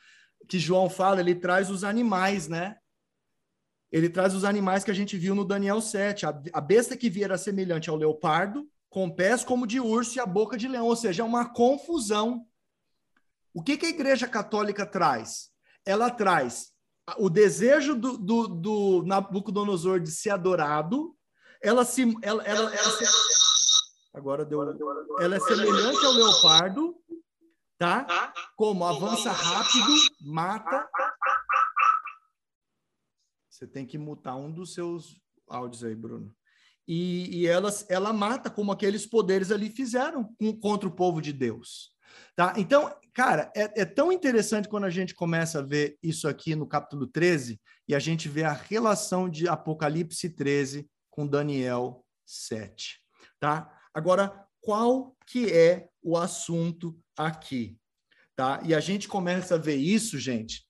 que João fala, ele traz os animais, né? Ele traz os animais que a gente viu no Daniel 7. A, a besta que via era semelhante ao leopardo, com pés como de urso e a boca de leão, ou seja, é uma confusão o que, que a Igreja Católica traz? Ela traz o desejo do, do, do Nabucodonosor de ser adorado, ela se. Ela, ela, ela se, agora deu. Ela é semelhante ao leopardo, tá? Como avança rápido, mata. Você tem que mutar um dos seus áudios aí, Bruno. E, e ela, ela mata como aqueles poderes ali fizeram contra o povo de Deus. Tá? Então, cara, é, é, tão interessante quando a gente começa a ver isso aqui no capítulo 13 e a gente vê a relação de Apocalipse 13 com Daniel 7. Tá? Agora, qual que é o assunto aqui? Tá? E a gente começa a ver isso, gente.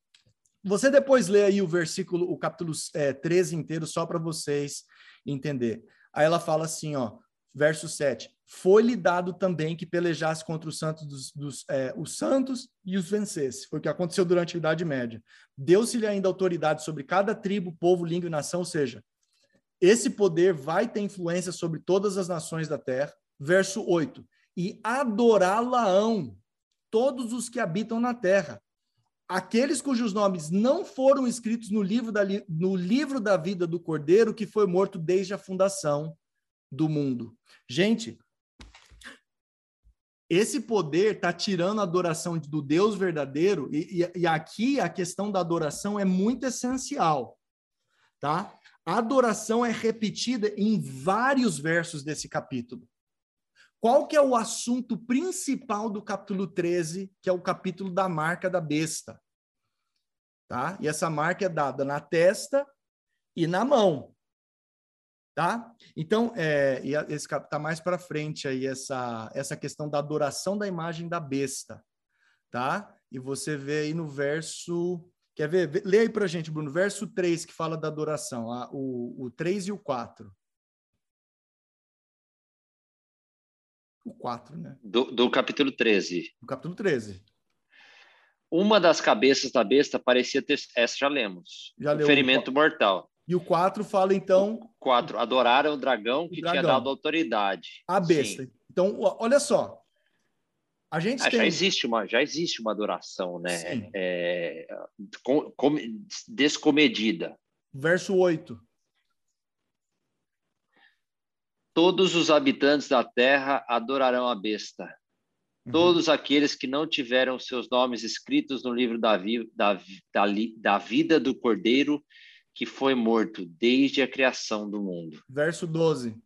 Você depois lê aí o versículo, o capítulo é, 13 inteiro, só para vocês entender. Aí ela fala assim, ó, verso 7 foi-lhe dado também que pelejasse contra os santos, dos, dos é, os santos e os vencesse. Foi o que aconteceu durante a Idade Média. Deu-se-lhe ainda autoridade sobre cada tribo, povo, língua e nação, ou seja, esse poder vai ter influência sobre todas as nações da terra. Verso 8: E adorá-la-ão todos os que habitam na terra, aqueles cujos nomes não foram escritos no livro, da, no livro da vida do Cordeiro, que foi morto desde a fundação do mundo. Gente, esse poder está tirando a adoração do Deus verdadeiro, e, e, e, aqui a questão da adoração é muito essencial, tá? A adoração é repetida em vários versos desse capítulo. Qual que é o assunto principal do capítulo 13, que é o capítulo da marca da besta? Tá? E essa marca é dada na testa e na mão tá? Então, é, e esse tá mais para frente aí essa essa questão da adoração da imagem da besta, tá? E você vê aí no verso, quer ver? Lê aí pra gente, Bruno, verso 3 que fala da adoração, o, o 3 e o 4. O 4, né? Do, do capítulo 13. Do capítulo 13. Uma das cabeças da besta parecia ter. Essa já lemos. Já o ferimento mortal. E o 4 fala, então. 4. Adoraram o dragão que o dragão. tinha dado autoridade. A besta. Sim. Então, olha só. A gente ah, tem... já existe uma já existe uma adoração, né? É, com, com, descomedida. Verso 8. Todos os habitantes da terra adorarão a besta. Uhum. Todos aqueles que não tiveram seus nomes escritos no livro da, vi, da, da, da vida do Cordeiro que foi morto desde a criação do mundo. Verso 12.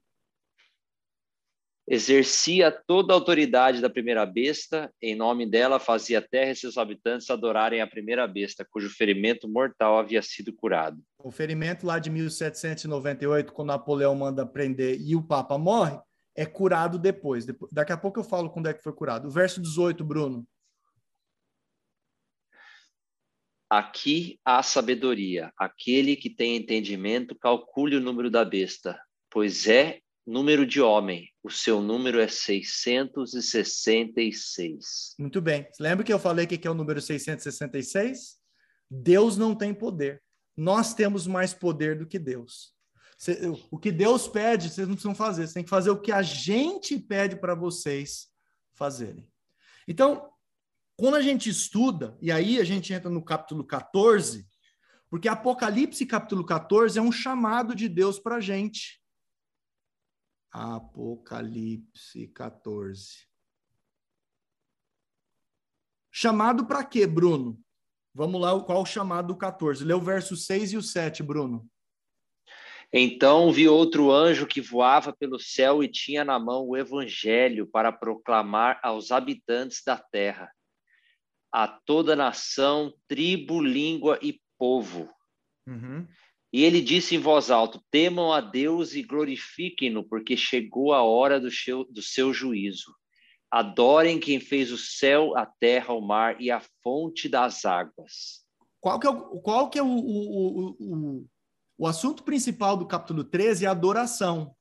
Exercia toda a autoridade da primeira besta, em nome dela fazia a terra e seus habitantes adorarem a primeira besta, cujo ferimento mortal havia sido curado. O ferimento lá de 1798, quando Napoleão manda prender e o Papa morre, é curado depois. Daqui a pouco eu falo quando é que foi curado. O verso 18, Bruno. Aqui há sabedoria. Aquele que tem entendimento, calcule o número da besta, pois é número de homem. O seu número é 666. Muito bem. Lembra que eu falei que é o número 666? Deus não tem poder. Nós temos mais poder do que Deus. O que Deus pede, vocês não precisam fazer. Vocês têm que fazer o que a gente pede para vocês fazerem. Então, quando a gente estuda, e aí a gente entra no capítulo 14, porque Apocalipse capítulo 14 é um chamado de Deus para a gente. Apocalipse 14. Chamado para quê, Bruno? Vamos lá, qual o chamado do 14? Lê o verso 6 e o 7, Bruno. Então vi outro anjo que voava pelo céu e tinha na mão o evangelho para proclamar aos habitantes da terra a toda nação, tribo, língua e povo. Uhum. E ele disse em voz alta: Temam a Deus e glorifiquem-no, porque chegou a hora do seu, do seu juízo. Adorem quem fez o céu, a terra, o mar e a fonte das águas. Qual que é o, qual que é o, o, o, o assunto principal do capítulo 13? É a adoração.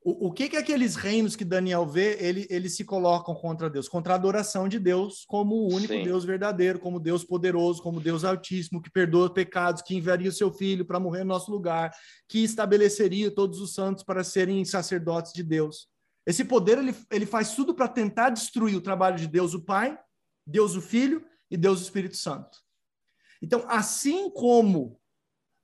O, o que que aqueles reinos que Daniel vê, ele, eles se colocam contra Deus? Contra a adoração de Deus como o único Sim. Deus verdadeiro, como Deus poderoso, como Deus altíssimo, que perdoa pecados, que enviaria o seu filho para morrer no nosso lugar, que estabeleceria todos os santos para serem sacerdotes de Deus. Esse poder, ele, ele faz tudo para tentar destruir o trabalho de Deus o Pai, Deus o Filho e Deus o Espírito Santo. Então, assim como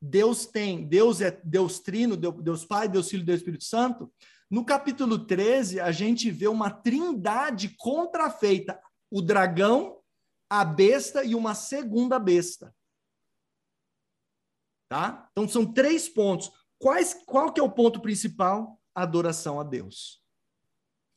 Deus tem, Deus é Deus Trino, Deus Pai, Deus Filho Deus Espírito Santo, no capítulo 13, a gente vê uma trindade contrafeita: o dragão, a besta e uma segunda besta. Tá? Então são três pontos. Quais, qual que é o ponto principal? Adoração a Deus.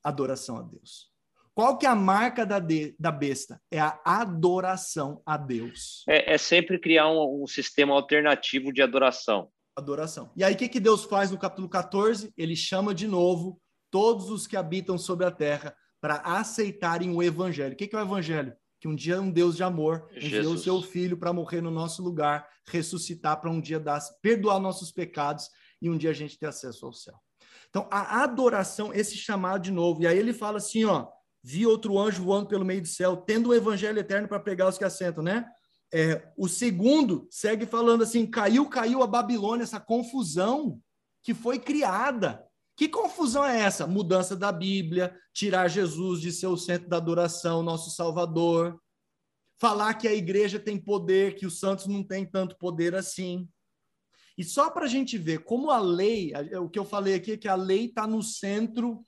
Adoração a Deus. Qual que é a marca da, de, da besta? É a adoração a Deus. É, é sempre criar um, um, sistema alternativo de adoração adoração. E aí, o que, que Deus faz no capítulo 14? Ele chama de novo todos os que habitam sobre a terra para aceitarem o evangelho. O que, que é o evangelho? Que um dia um Deus de amor enviou o seu filho para morrer no nosso lugar, ressuscitar para um dia dar, perdoar nossos pecados e um dia a gente ter acesso ao céu. Então, a adoração, esse chamado de novo. E aí ele fala assim, ó, vi outro anjo voando pelo meio do céu, tendo o evangelho eterno para pegar os que assentam, né? É, o segundo segue falando assim: caiu, caiu a Babilônia, essa confusão que foi criada. Que confusão é essa? Mudança da Bíblia, tirar Jesus de ser o centro da adoração, nosso Salvador. Falar que a igreja tem poder, que os santos não têm tanto poder assim. E só para a gente ver como a lei, o que eu falei aqui é que a lei está no centro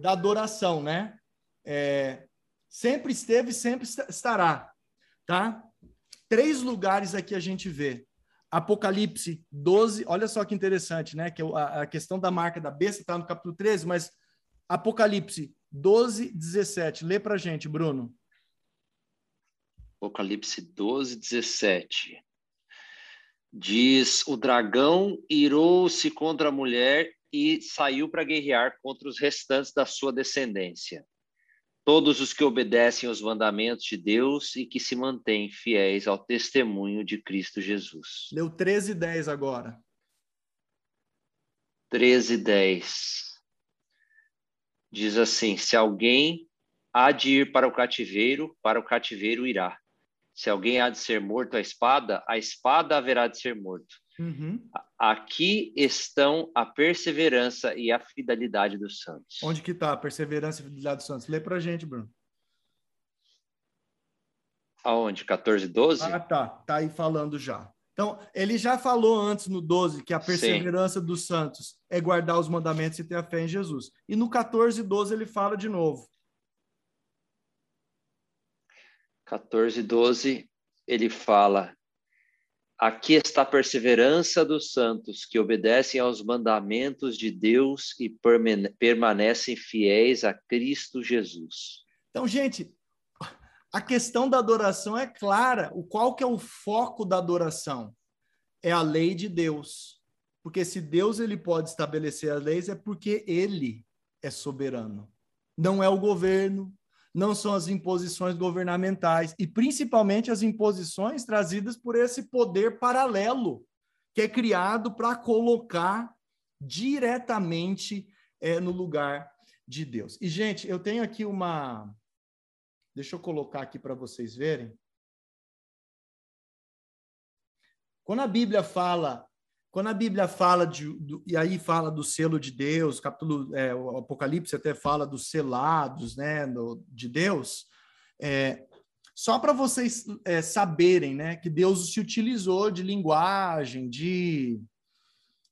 da adoração, né? É, sempre esteve, sempre estará, tá? três lugares aqui a gente vê. Apocalipse 12, olha só que interessante, né? Que a, a questão da marca da besta está no capítulo 13, mas Apocalipse 12, 17. Lê para gente, Bruno. Apocalipse 12, 17. Diz: O dragão irou-se contra a mulher e saiu para guerrear contra os restantes da sua descendência todos os que obedecem aos mandamentos de Deus e que se mantêm fiéis ao testemunho de Cristo Jesus. Leu 13 10 agora. 13 10. Diz assim: Se alguém há de ir para o cativeiro, para o cativeiro irá. Se alguém há de ser morto à espada, a espada haverá de ser morto. Uhum. Aqui estão a perseverança e a fidelidade dos santos. Onde que está a perseverança e a fidelidade dos santos? Lê para a gente, Bruno. Aonde? 14, 12? Ah, tá. Tá aí falando já. Então, ele já falou antes no 12 que a perseverança Sim. dos santos é guardar os mandamentos e ter a fé em Jesus. E no 14 12 ele fala de novo. 14, 12, ele fala: Aqui está a perseverança dos santos que obedecem aos mandamentos de Deus e permanecem fiéis a Cristo Jesus. Então, gente, a questão da adoração é clara. O qual que é o foco da adoração? É a lei de Deus. Porque se Deus ele pode estabelecer as leis é porque ele é soberano. Não é o governo, não são as imposições governamentais, e principalmente as imposições trazidas por esse poder paralelo, que é criado para colocar diretamente é, no lugar de Deus. E, gente, eu tenho aqui uma. Deixa eu colocar aqui para vocês verem. Quando a Bíblia fala quando a Bíblia fala de, do, e aí fala do selo de Deus, capítulo, é, o Apocalipse até fala dos selados, né, de Deus, é, só para vocês é, saberem, né, que Deus se utilizou de linguagem, de,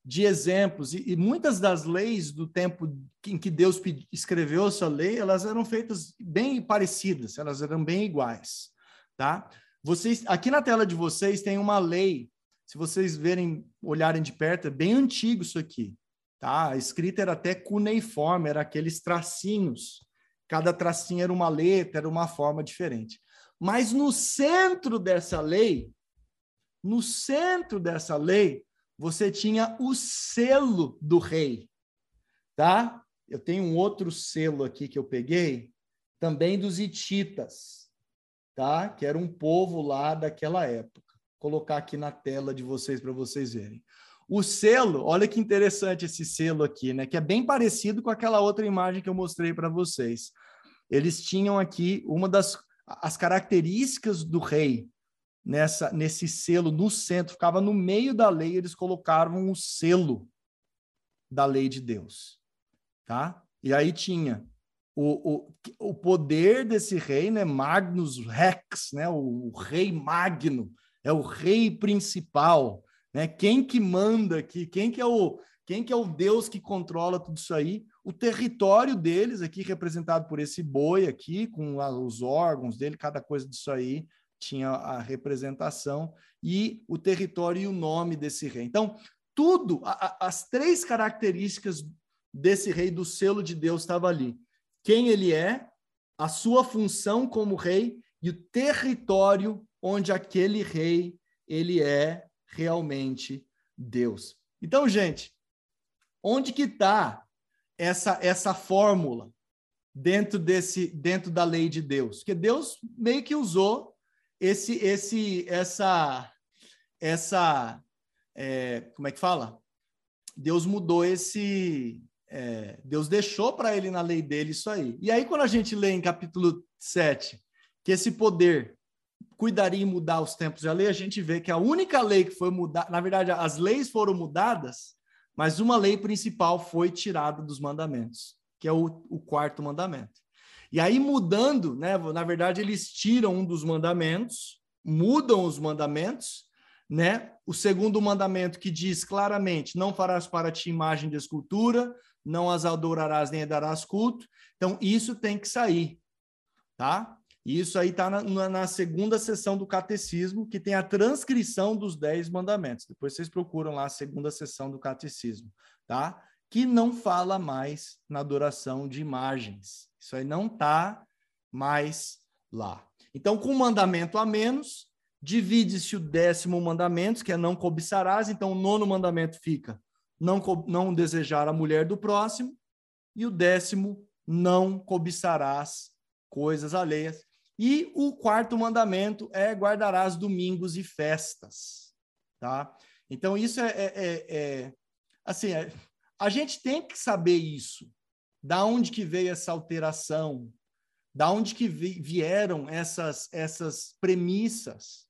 de exemplos, e, e muitas das leis do tempo em que Deus escreveu essa lei, elas eram feitas bem parecidas, elas eram bem iguais, tá? Vocês, aqui na tela de vocês tem uma lei se vocês verem, olharem de perto, é bem antigo isso aqui. Tá? A escrita era até cuneiforme, era aqueles tracinhos. Cada tracinho era uma letra, era uma forma diferente. Mas no centro dessa lei no centro dessa lei, você tinha o selo do rei, tá? Eu tenho um outro selo aqui que eu peguei, também dos hititas, tá? Que era um povo lá daquela época. Colocar aqui na tela de vocês para vocês verem. O selo, olha que interessante esse selo aqui, né? Que é bem parecido com aquela outra imagem que eu mostrei para vocês. Eles tinham aqui uma das as características do rei nessa nesse selo no centro, ficava no meio da lei, eles colocavam o selo da lei de Deus, tá? E aí tinha o, o, o poder desse rei, né? Magnus Rex, né? O, o rei Magno, é o rei principal, né? Quem que manda aqui? Quem que é o quem que é o Deus que controla tudo isso aí? O território deles aqui representado por esse boi aqui com os órgãos dele, cada coisa disso aí tinha a representação e o território e o nome desse rei. Então, tudo, a, a, as três características desse rei do selo de Deus estava ali. Quem ele é, a sua função como rei e o território onde aquele rei ele é realmente Deus. Então, gente, onde que está essa essa fórmula dentro desse dentro da lei de Deus? Porque Deus meio que usou esse esse essa essa é, como é que fala? Deus mudou esse é, Deus deixou para ele na lei dele isso aí. E aí, quando a gente lê em capítulo 7 que esse poder cuidaria em mudar os tempos da lei, a gente vê que a única lei que foi mudada, na verdade, as leis foram mudadas, mas uma lei principal foi tirada dos mandamentos, que é o, o quarto mandamento. E aí, mudando, né, na verdade, eles tiram um dos mandamentos, mudam os mandamentos, né? O segundo mandamento que diz claramente: não farás para ti imagem de escultura, não as adorarás nem darás culto. Então, isso tem que sair, tá? E isso aí está na, na, segunda sessão do catecismo, que tem a transcrição dos dez mandamentos. Depois vocês procuram lá a segunda sessão do catecismo, tá? Que não fala mais na adoração de imagens. Isso aí não está mais lá. Então, com o mandamento a menos, divide-se o décimo mandamento, que é não cobiçarás. Então, o nono mandamento fica não, não desejar a mulher do próximo. E o décimo, não cobiçarás coisas alheias. E o quarto mandamento é guardarás domingos e festas, tá? Então isso é, é, é, é assim, é, a gente tem que saber isso. Da onde que veio essa alteração? Da onde que vieram essas essas premissas,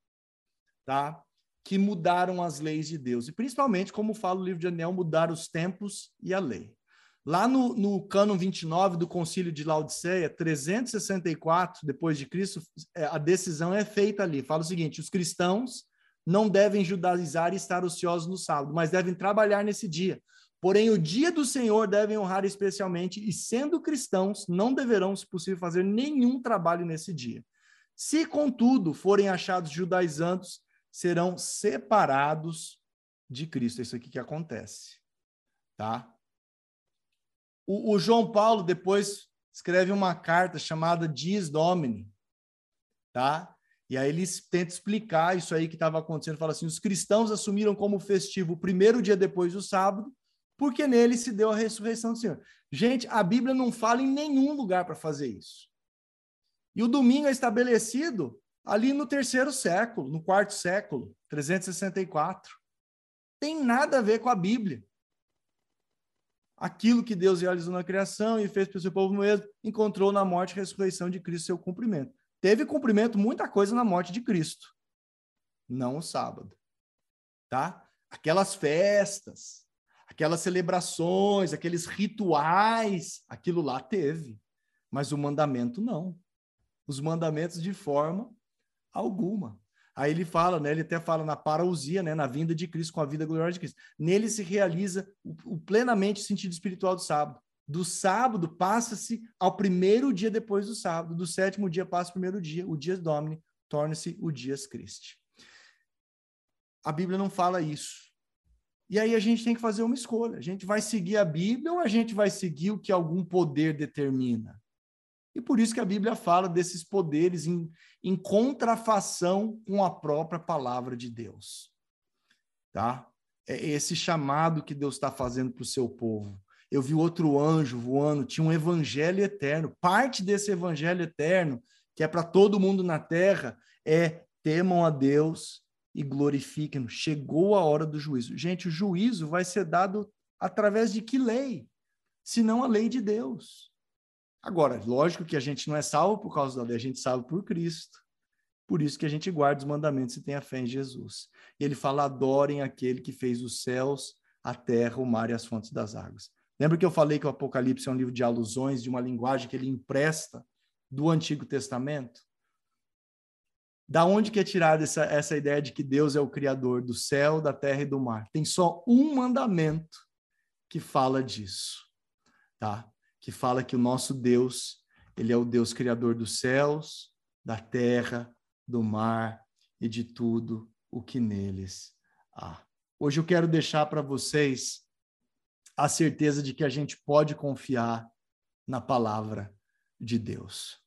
tá? Que mudaram as leis de Deus e principalmente, como fala o livro de Daniel, mudar os tempos e a lei. Lá no, no cânon 29 do Concílio de Laodiceia, 364 depois de Cristo, é, a decisão é feita ali. Fala o seguinte: os cristãos não devem judaizar e estar ociosos no sábado, mas devem trabalhar nesse dia. Porém, o dia do Senhor devem honrar especialmente, e sendo cristãos, não deverão, se possível, fazer nenhum trabalho nesse dia. Se, contudo, forem achados judaizantes, serão separados de Cristo. É isso aqui que acontece. Tá? O, o, João Paulo depois escreve uma carta chamada Dies Domini, tá? E aí ele tenta explicar isso aí que estava acontecendo. Fala assim: os cristãos assumiram como festivo o primeiro dia depois do sábado, porque nele se deu a ressurreição do Senhor. Gente, a Bíblia não fala em nenhum lugar para fazer isso. E o domingo é estabelecido ali no terceiro século, no quarto século, 364. Tem nada a ver com a Bíblia aquilo que Deus realizou na criação e fez para o seu povo mesmo, encontrou na morte e ressurreição de Cristo seu cumprimento. Teve cumprimento muita coisa na morte de Cristo, não o sábado. Tá? Aquelas festas, aquelas celebrações, aqueles rituais, aquilo lá teve, mas o mandamento não. Os mandamentos de forma alguma. Aí ele fala, né, ele até fala na parousia, né, na vinda de Cristo, com a vida gloriosa de Cristo. Nele se realiza o, o plenamente sentido espiritual do sábado. Do sábado passa-se ao primeiro dia depois do sábado, do sétimo dia passa o primeiro dia, o dia Domini torna-se o dias Christi. A Bíblia não fala isso. E aí a gente tem que fazer uma escolha. A gente vai seguir a Bíblia ou a gente vai seguir o que algum poder determina? E por isso que a Bíblia fala desses poderes em, em contrafação com a própria palavra de Deus. Tá? É esse chamado que Deus está fazendo para o seu povo. Eu vi outro anjo voando, tinha um evangelho eterno. Parte desse evangelho eterno, que é para todo mundo na terra, é temam a Deus e glorifiquem-no. Chegou a hora do juízo. Gente, o juízo vai ser dado através de que lei? Se não a lei de Deus. Agora, lógico que a gente não é salvo por causa da lei, a gente é salvo por Cristo. Por isso que a gente guarda os mandamentos e tem a fé em Jesus. Ele fala: adorem aquele que fez os céus, a terra, o mar e as fontes das águas. Lembra que eu falei que o Apocalipse é um livro de alusões, de uma linguagem que ele empresta do Antigo Testamento? Da onde que é tirada essa, essa ideia de que Deus é o Criador do céu, da terra e do mar? Tem só um mandamento que fala disso, tá? Que fala que o nosso Deus, ele é o Deus Criador dos céus, da terra, do mar e de tudo o que neles há. Hoje eu quero deixar para vocês a certeza de que a gente pode confiar na palavra de Deus.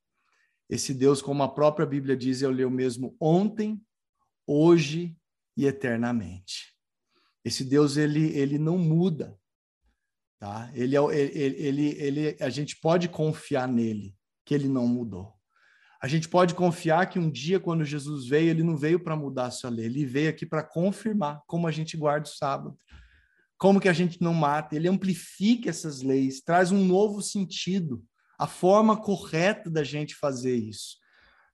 Esse Deus, como a própria Bíblia diz, é o mesmo ontem, hoje e eternamente. Esse Deus ele, ele não muda, tá? Ele, é, ele, ele, ele, a gente pode confiar nele, que ele não mudou. A gente pode confiar que um dia, quando Jesus veio, ele não veio para mudar a sua lei, ele veio aqui para confirmar como a gente guarda o sábado, como que a gente não mata. Ele amplifica essas leis, traz um novo sentido a forma correta da gente fazer isso.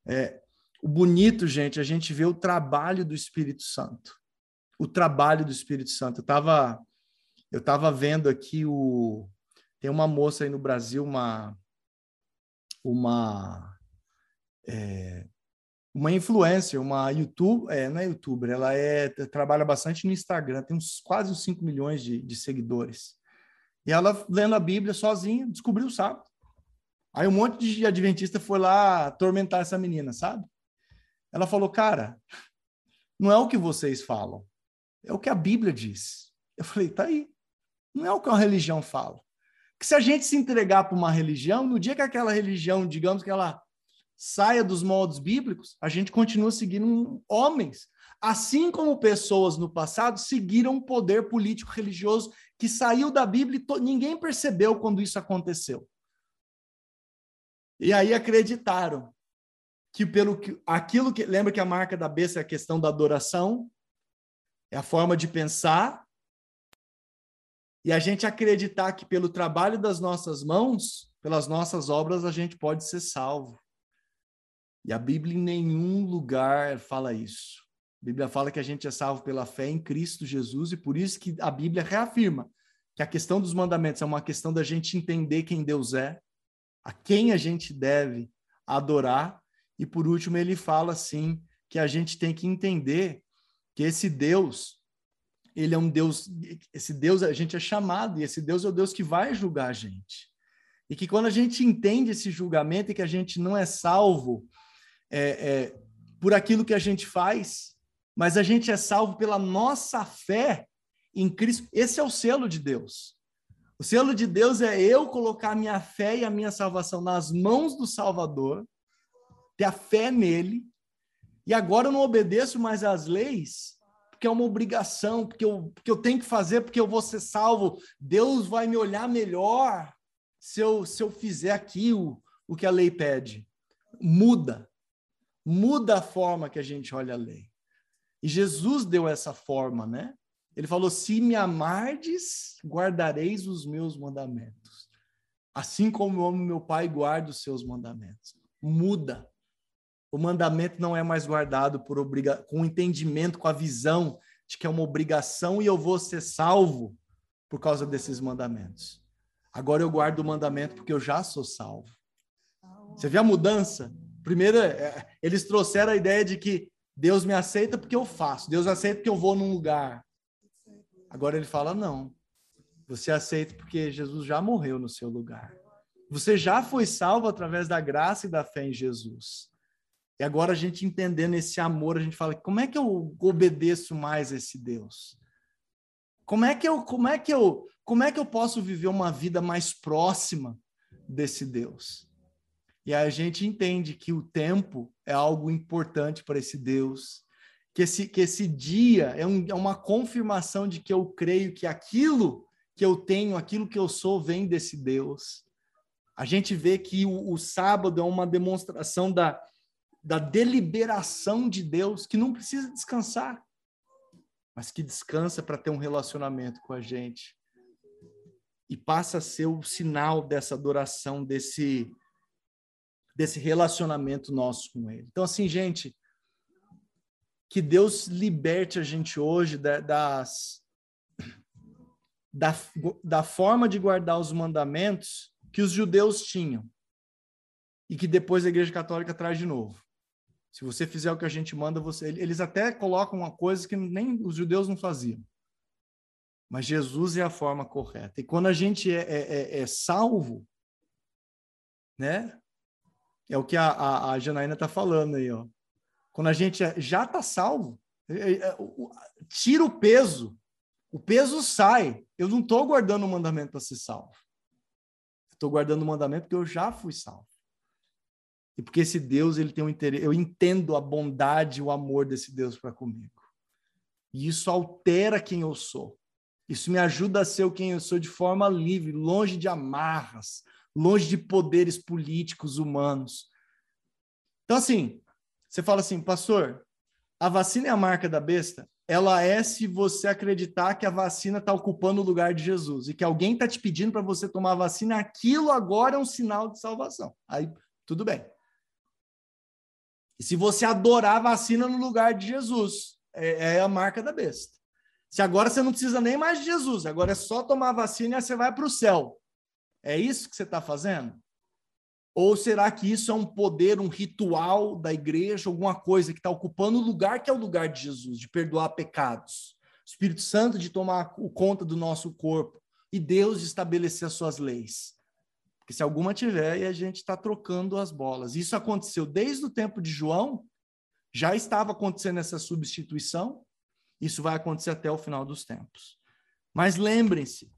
É, o bonito, gente, a gente vê o trabalho do Espírito Santo. O trabalho do Espírito Santo. Eu estava eu tava vendo aqui o. Tem uma moça aí no Brasil, uma. Uma. É, uma influencer, uma YouTube, é, não é youtuber, ela é, trabalha bastante no Instagram, tem uns quase uns 5 milhões de, de seguidores. E ela, lendo a Bíblia sozinha, descobriu o sábado. Aí um monte de adventista foi lá atormentar essa menina, sabe? Ela falou, cara, não é o que vocês falam, é o que a Bíblia diz. Eu falei, tá aí. Não é o que a religião fala. Que se a gente se entregar para uma religião, no dia que aquela religião, digamos que ela saia dos moldes bíblicos, a gente continua seguindo homens. Assim como pessoas no passado seguiram um poder político religioso que saiu da Bíblia e ninguém percebeu quando isso aconteceu. E aí acreditaram que pelo que aquilo que lembra que a marca da besta é a questão da adoração, é a forma de pensar, e a gente acreditar que pelo trabalho das nossas mãos, pelas nossas obras, a gente pode ser salvo. E a Bíblia em nenhum lugar fala isso. A Bíblia fala que a gente é salvo pela fé em Cristo Jesus, e por isso que a Bíblia reafirma que a questão dos mandamentos é uma questão da gente entender quem Deus é, a quem a gente deve adorar. E por último, ele fala assim que a gente tem que entender que esse Deus, ele é um Deus, esse Deus a gente é chamado e esse Deus é o Deus que vai julgar a gente. E que quando a gente entende esse julgamento e que a gente não é salvo é, é, por aquilo que a gente faz, mas a gente é salvo pela nossa fé em Cristo. Esse é o selo de Deus. O selo de Deus é eu colocar a minha fé e a minha salvação nas mãos do Salvador, ter a fé nele, e agora eu não obedeço mais às leis, porque é uma obrigação, porque eu, porque eu tenho que fazer, porque eu vou ser salvo. Deus vai me olhar melhor se eu, se eu fizer aqui o, o que a lei pede. Muda. Muda a forma que a gente olha a lei. E Jesus deu essa forma, né? Ele falou: Se me amardes, guardareis os meus mandamentos. Assim como eu amo meu Pai, guardo os seus mandamentos. Muda. O mandamento não é mais guardado por obriga com o entendimento, com a visão de que é uma obrigação e eu vou ser salvo por causa desses mandamentos. Agora eu guardo o mandamento porque eu já sou salvo. Você vê a mudança? Primeiro, é, eles trouxeram a ideia de que Deus me aceita porque eu faço, Deus aceita porque eu vou num lugar. Agora ele fala: não. Você aceita porque Jesus já morreu no seu lugar. Você já foi salvo através da graça e da fé em Jesus. E agora a gente entendendo esse amor, a gente fala: como é que eu obedeço mais a esse Deus? Como é que eu, como é que eu, como é que eu posso viver uma vida mais próxima desse Deus? E a gente entende que o tempo é algo importante para esse Deus, que esse, que esse dia é, um, é uma confirmação de que eu creio que aquilo que eu tenho, aquilo que eu sou, vem desse Deus. A gente vê que o, o sábado é uma demonstração da, da deliberação de Deus, que não precisa descansar, mas que descansa para ter um relacionamento com a gente. E passa a ser o sinal dessa adoração, desse, desse relacionamento nosso com Ele. Então, assim, gente, que Deus liberte a gente hoje das, da, da forma de guardar os mandamentos que os judeus tinham e que depois a Igreja Católica traz de novo. Se você fizer o que a gente manda, você. Eles até colocam uma coisa que nem os judeus não faziam. Mas Jesus é a forma correta. E quando a gente é, é, é, é salvo, né? É o que a, a, a Janaína está falando aí, ó. Quando a gente é, já está salvo, é, tira o peso. O peso sai. Eu não estou guardando o mandamento para ser salvo. Estou guardando o mandamento porque eu já fui salvo. E porque esse Deus, ele tem um interesse, eu entendo a bondade, o amor desse Deus para comigo. E isso altera quem eu sou. Isso me ajuda a ser quem eu sou de forma livre, longe de amarras, longe de poderes políticos humanos. Então, assim, você fala assim, pastor, a vacina é a marca da besta? Ela é se você acreditar que a vacina está ocupando o lugar de Jesus e que alguém está te pedindo para você tomar a vacina, aquilo agora é um sinal de salvação. Aí, tudo bem. E se você adorar a vacina no lugar de Jesus, é, é a marca da besta. Se agora você não precisa nem mais de Jesus, agora é só tomar a vacina e você vai para o céu. É isso que você está fazendo? Ou será que isso é um poder, um ritual da igreja, alguma coisa que está ocupando o lugar que é o lugar de Jesus, de perdoar pecados? Espírito Santo de tomar conta do nosso corpo e Deus de estabelecer as suas leis. Porque se alguma tiver, e a gente está trocando as bolas. Isso aconteceu desde o tempo de João, já estava acontecendo essa substituição, isso vai acontecer até o final dos tempos. Mas lembrem-se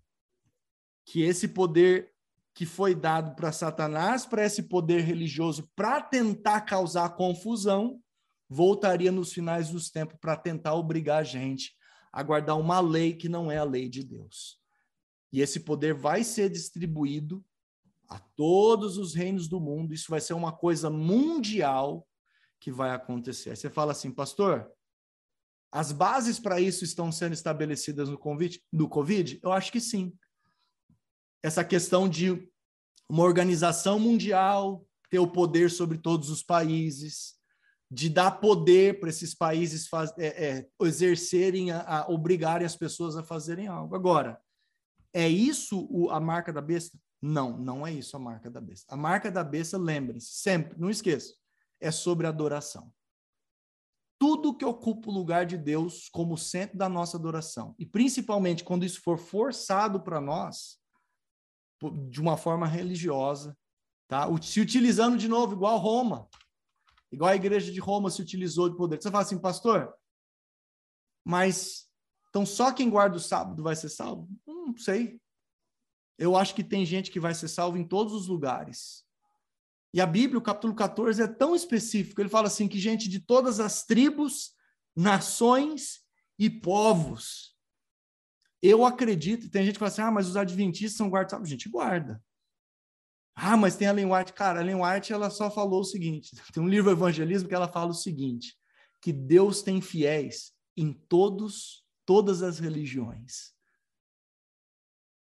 que esse poder que foi dado para Satanás, para esse poder religioso, para tentar causar confusão, voltaria nos finais dos tempos para tentar obrigar a gente a guardar uma lei que não é a lei de Deus. E esse poder vai ser distribuído a todos os reinos do mundo. Isso vai ser uma coisa mundial que vai acontecer. Aí você fala assim, pastor, as bases para isso estão sendo estabelecidas no COVID, no COVID? Eu acho que sim. Essa questão de uma organização mundial ter o poder sobre todos os países, de dar poder para esses países faz, é, é, exercerem, a, a, obrigarem as pessoas a fazerem algo. Agora, é isso o, a marca da besta? Não, não é isso a marca da besta. A marca da besta, lembrem-se, sempre, não esqueça, é sobre adoração. Tudo que ocupa o lugar de Deus como centro da nossa adoração, e principalmente quando isso for forçado para nós, de uma forma religiosa, tá? Se utilizando de novo, igual Roma, igual a igreja de Roma se utilizou de poder. Você fala assim, pastor, mas então só quem guarda o sábado vai ser salvo? Não sei. Eu acho que tem gente que vai ser salvo em todos os lugares. E a Bíblia, o capítulo 14, é tão específico. Ele fala assim: que gente de todas as tribos, nações e povos. Eu acredito, tem gente que fala assim: ah, mas os adventistas são guardas. A gente guarda. Ah, mas tem a Ellen White. Cara, a Ellen White ela só falou o seguinte: tem um livro Evangelismo que ela fala o seguinte: que Deus tem fiéis em todos, todas as religiões.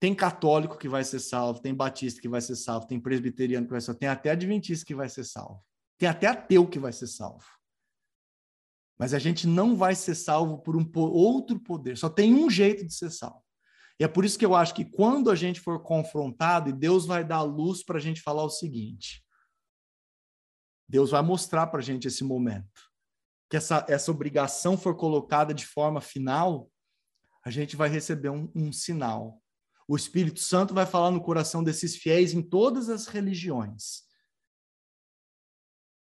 Tem católico que vai ser salvo, tem batista que vai ser salvo, tem presbiteriano que vai ser salvo, tem até adventista que vai ser salvo. Tem até ateu que vai ser salvo. Mas a gente não vai ser salvo por um outro poder. Só tem um jeito de ser salvo. E é por isso que eu acho que quando a gente for confrontado, e Deus vai dar luz para a gente falar o seguinte: Deus vai mostrar para a gente esse momento. Que essa, essa obrigação for colocada de forma final, a gente vai receber um, um sinal. O Espírito Santo vai falar no coração desses fiéis em todas as religiões.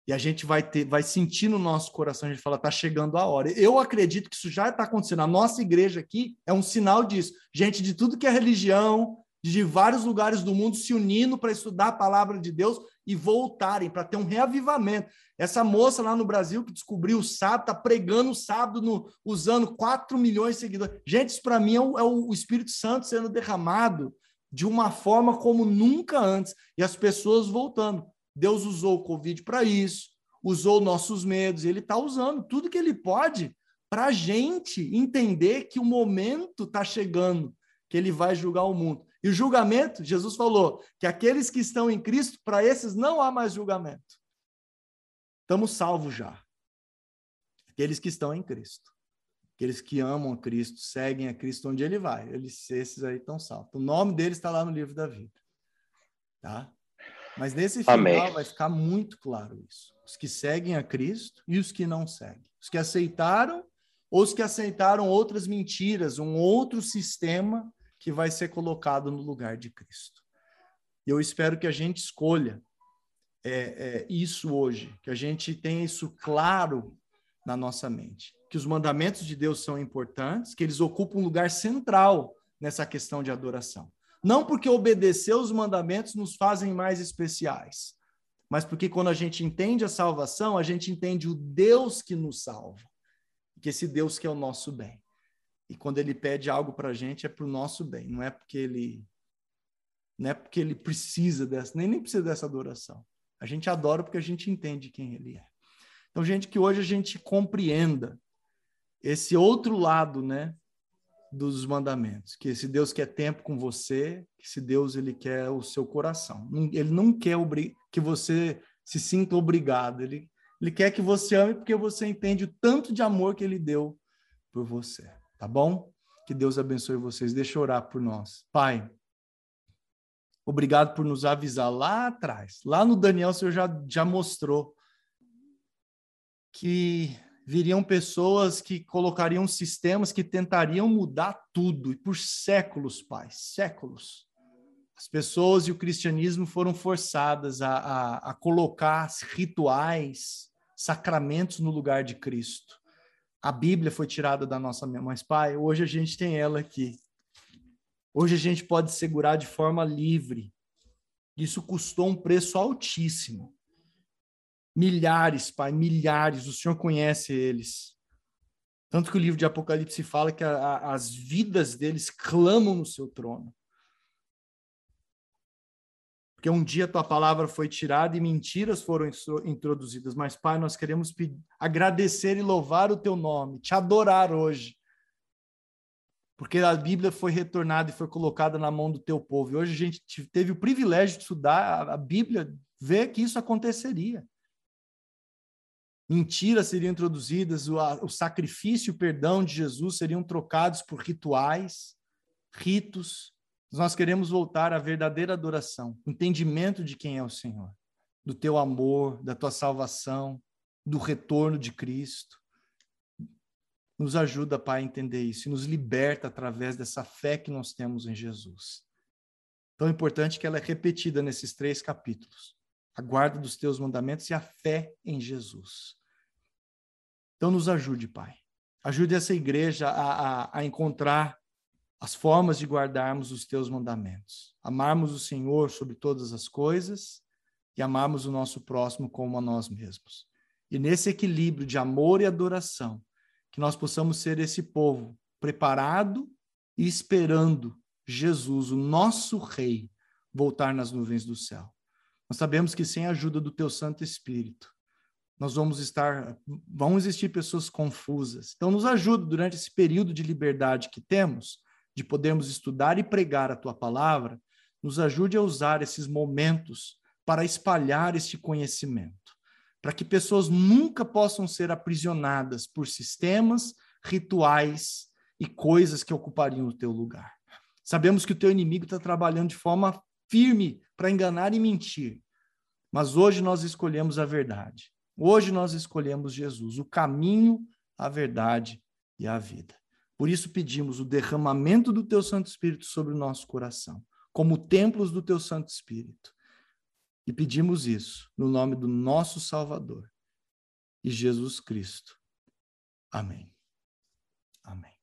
E a gente vai ter, vai sentir no nosso coração, a gente fala, tá chegando a hora. Eu acredito que isso já está acontecendo. A nossa igreja aqui é um sinal disso. Gente de tudo que é religião, de vários lugares do mundo se unindo para estudar a palavra de Deus e voltarem para ter um reavivamento. Essa moça lá no Brasil que descobriu o sábado, está pregando o sábado, no, usando 4 milhões de seguidores. Gente, isso para mim é o, é o Espírito Santo sendo derramado de uma forma como nunca antes. E as pessoas voltando. Deus usou o Covid para isso, usou nossos medos, ele está usando tudo que ele pode para a gente entender que o momento está chegando, que ele vai julgar o mundo. E o julgamento, Jesus falou que aqueles que estão em Cristo, para esses não há mais julgamento. Estamos salvos já. Aqueles que estão em Cristo. Aqueles que amam a Cristo, seguem a Cristo onde ele vai. Eles, esses aí estão salvos. O nome deles está lá no livro da vida. Tá? Mas nesse final Amém. vai ficar muito claro isso. Os que seguem a Cristo e os que não seguem. Os que aceitaram ou os que aceitaram outras mentiras, um outro sistema que vai ser colocado no lugar de Cristo. E eu espero que a gente escolha é, é, isso hoje, que a gente tenha isso claro na nossa mente. Que os mandamentos de Deus são importantes, que eles ocupam um lugar central nessa questão de adoração. Não porque obedecer os mandamentos nos fazem mais especiais, mas porque quando a gente entende a salvação, a gente entende o Deus que nos salva. Que esse Deus que é o nosso bem. E quando ele pede algo para a gente, é para o nosso bem, não é porque ele não é porque ele precisa dessa, nem, nem precisa dessa adoração. A gente adora porque a gente entende quem ele é. Então, gente, que hoje a gente compreenda esse outro lado, né, dos mandamentos, que esse Deus quer tempo com você, que esse Deus ele quer o seu coração. Ele não quer que você se sinta obrigado, ele, ele quer que você ame porque você entende o tanto de amor que ele deu por você, tá bom? Que Deus abençoe vocês. Deixa eu orar por nós. Pai, obrigado por nos avisar lá atrás. Lá no Daniel, o Senhor já, já mostrou que viriam pessoas que colocariam sistemas que tentariam mudar tudo, e por séculos, pai, séculos. As pessoas e o cristianismo foram forçadas a, a, a colocar rituais, sacramentos no lugar de Cristo. A Bíblia foi tirada da nossa mão, mas, pai, hoje a gente tem ela aqui. Hoje a gente pode segurar de forma livre. Isso custou um preço altíssimo. Milhares, Pai, milhares, o Senhor conhece eles. Tanto que o livro de Apocalipse fala que a, a, as vidas deles clamam no seu trono. Porque um dia tua palavra foi tirada e mentiras foram introduzidas. Mas, Pai, nós queremos agradecer e louvar o teu nome, te adorar hoje. Porque a Bíblia foi retornada e foi colocada na mão do teu povo. E hoje a gente teve o privilégio de estudar a Bíblia, ver que isso aconteceria mentiras seriam introduzidas, o, o sacrifício e o perdão de Jesus seriam trocados por rituais, ritos. Nós queremos voltar à verdadeira adoração, entendimento de quem é o Senhor, do teu amor, da tua salvação, do retorno de Cristo. Nos ajuda, Pai, a entender isso e nos liberta através dessa fé que nós temos em Jesus. Tão importante que ela é repetida nesses três capítulos a guarda dos teus mandamentos e a fé em Jesus. Então, nos ajude, Pai. Ajude essa igreja a, a, a encontrar as formas de guardarmos os teus mandamentos. Amarmos o Senhor sobre todas as coisas e amarmos o nosso próximo como a nós mesmos. E nesse equilíbrio de amor e adoração, que nós possamos ser esse povo preparado e esperando Jesus, o nosso Rei, voltar nas nuvens do céu. Nós sabemos que sem a ajuda do teu Santo Espírito, nós vamos estar, vão existir pessoas confusas. Então, nos ajuda durante esse período de liberdade que temos, de podermos estudar e pregar a tua palavra, nos ajude a usar esses momentos para espalhar este conhecimento, para que pessoas nunca possam ser aprisionadas por sistemas, rituais e coisas que ocupariam o teu lugar. Sabemos que o teu inimigo está trabalhando de forma firme para enganar e mentir. Mas hoje nós escolhemos a verdade. Hoje nós escolhemos Jesus, o caminho, a verdade e a vida. Por isso pedimos o derramamento do teu Santo Espírito sobre o nosso coração, como templos do teu Santo Espírito. E pedimos isso no nome do nosso Salvador e Jesus Cristo. Amém. Amém.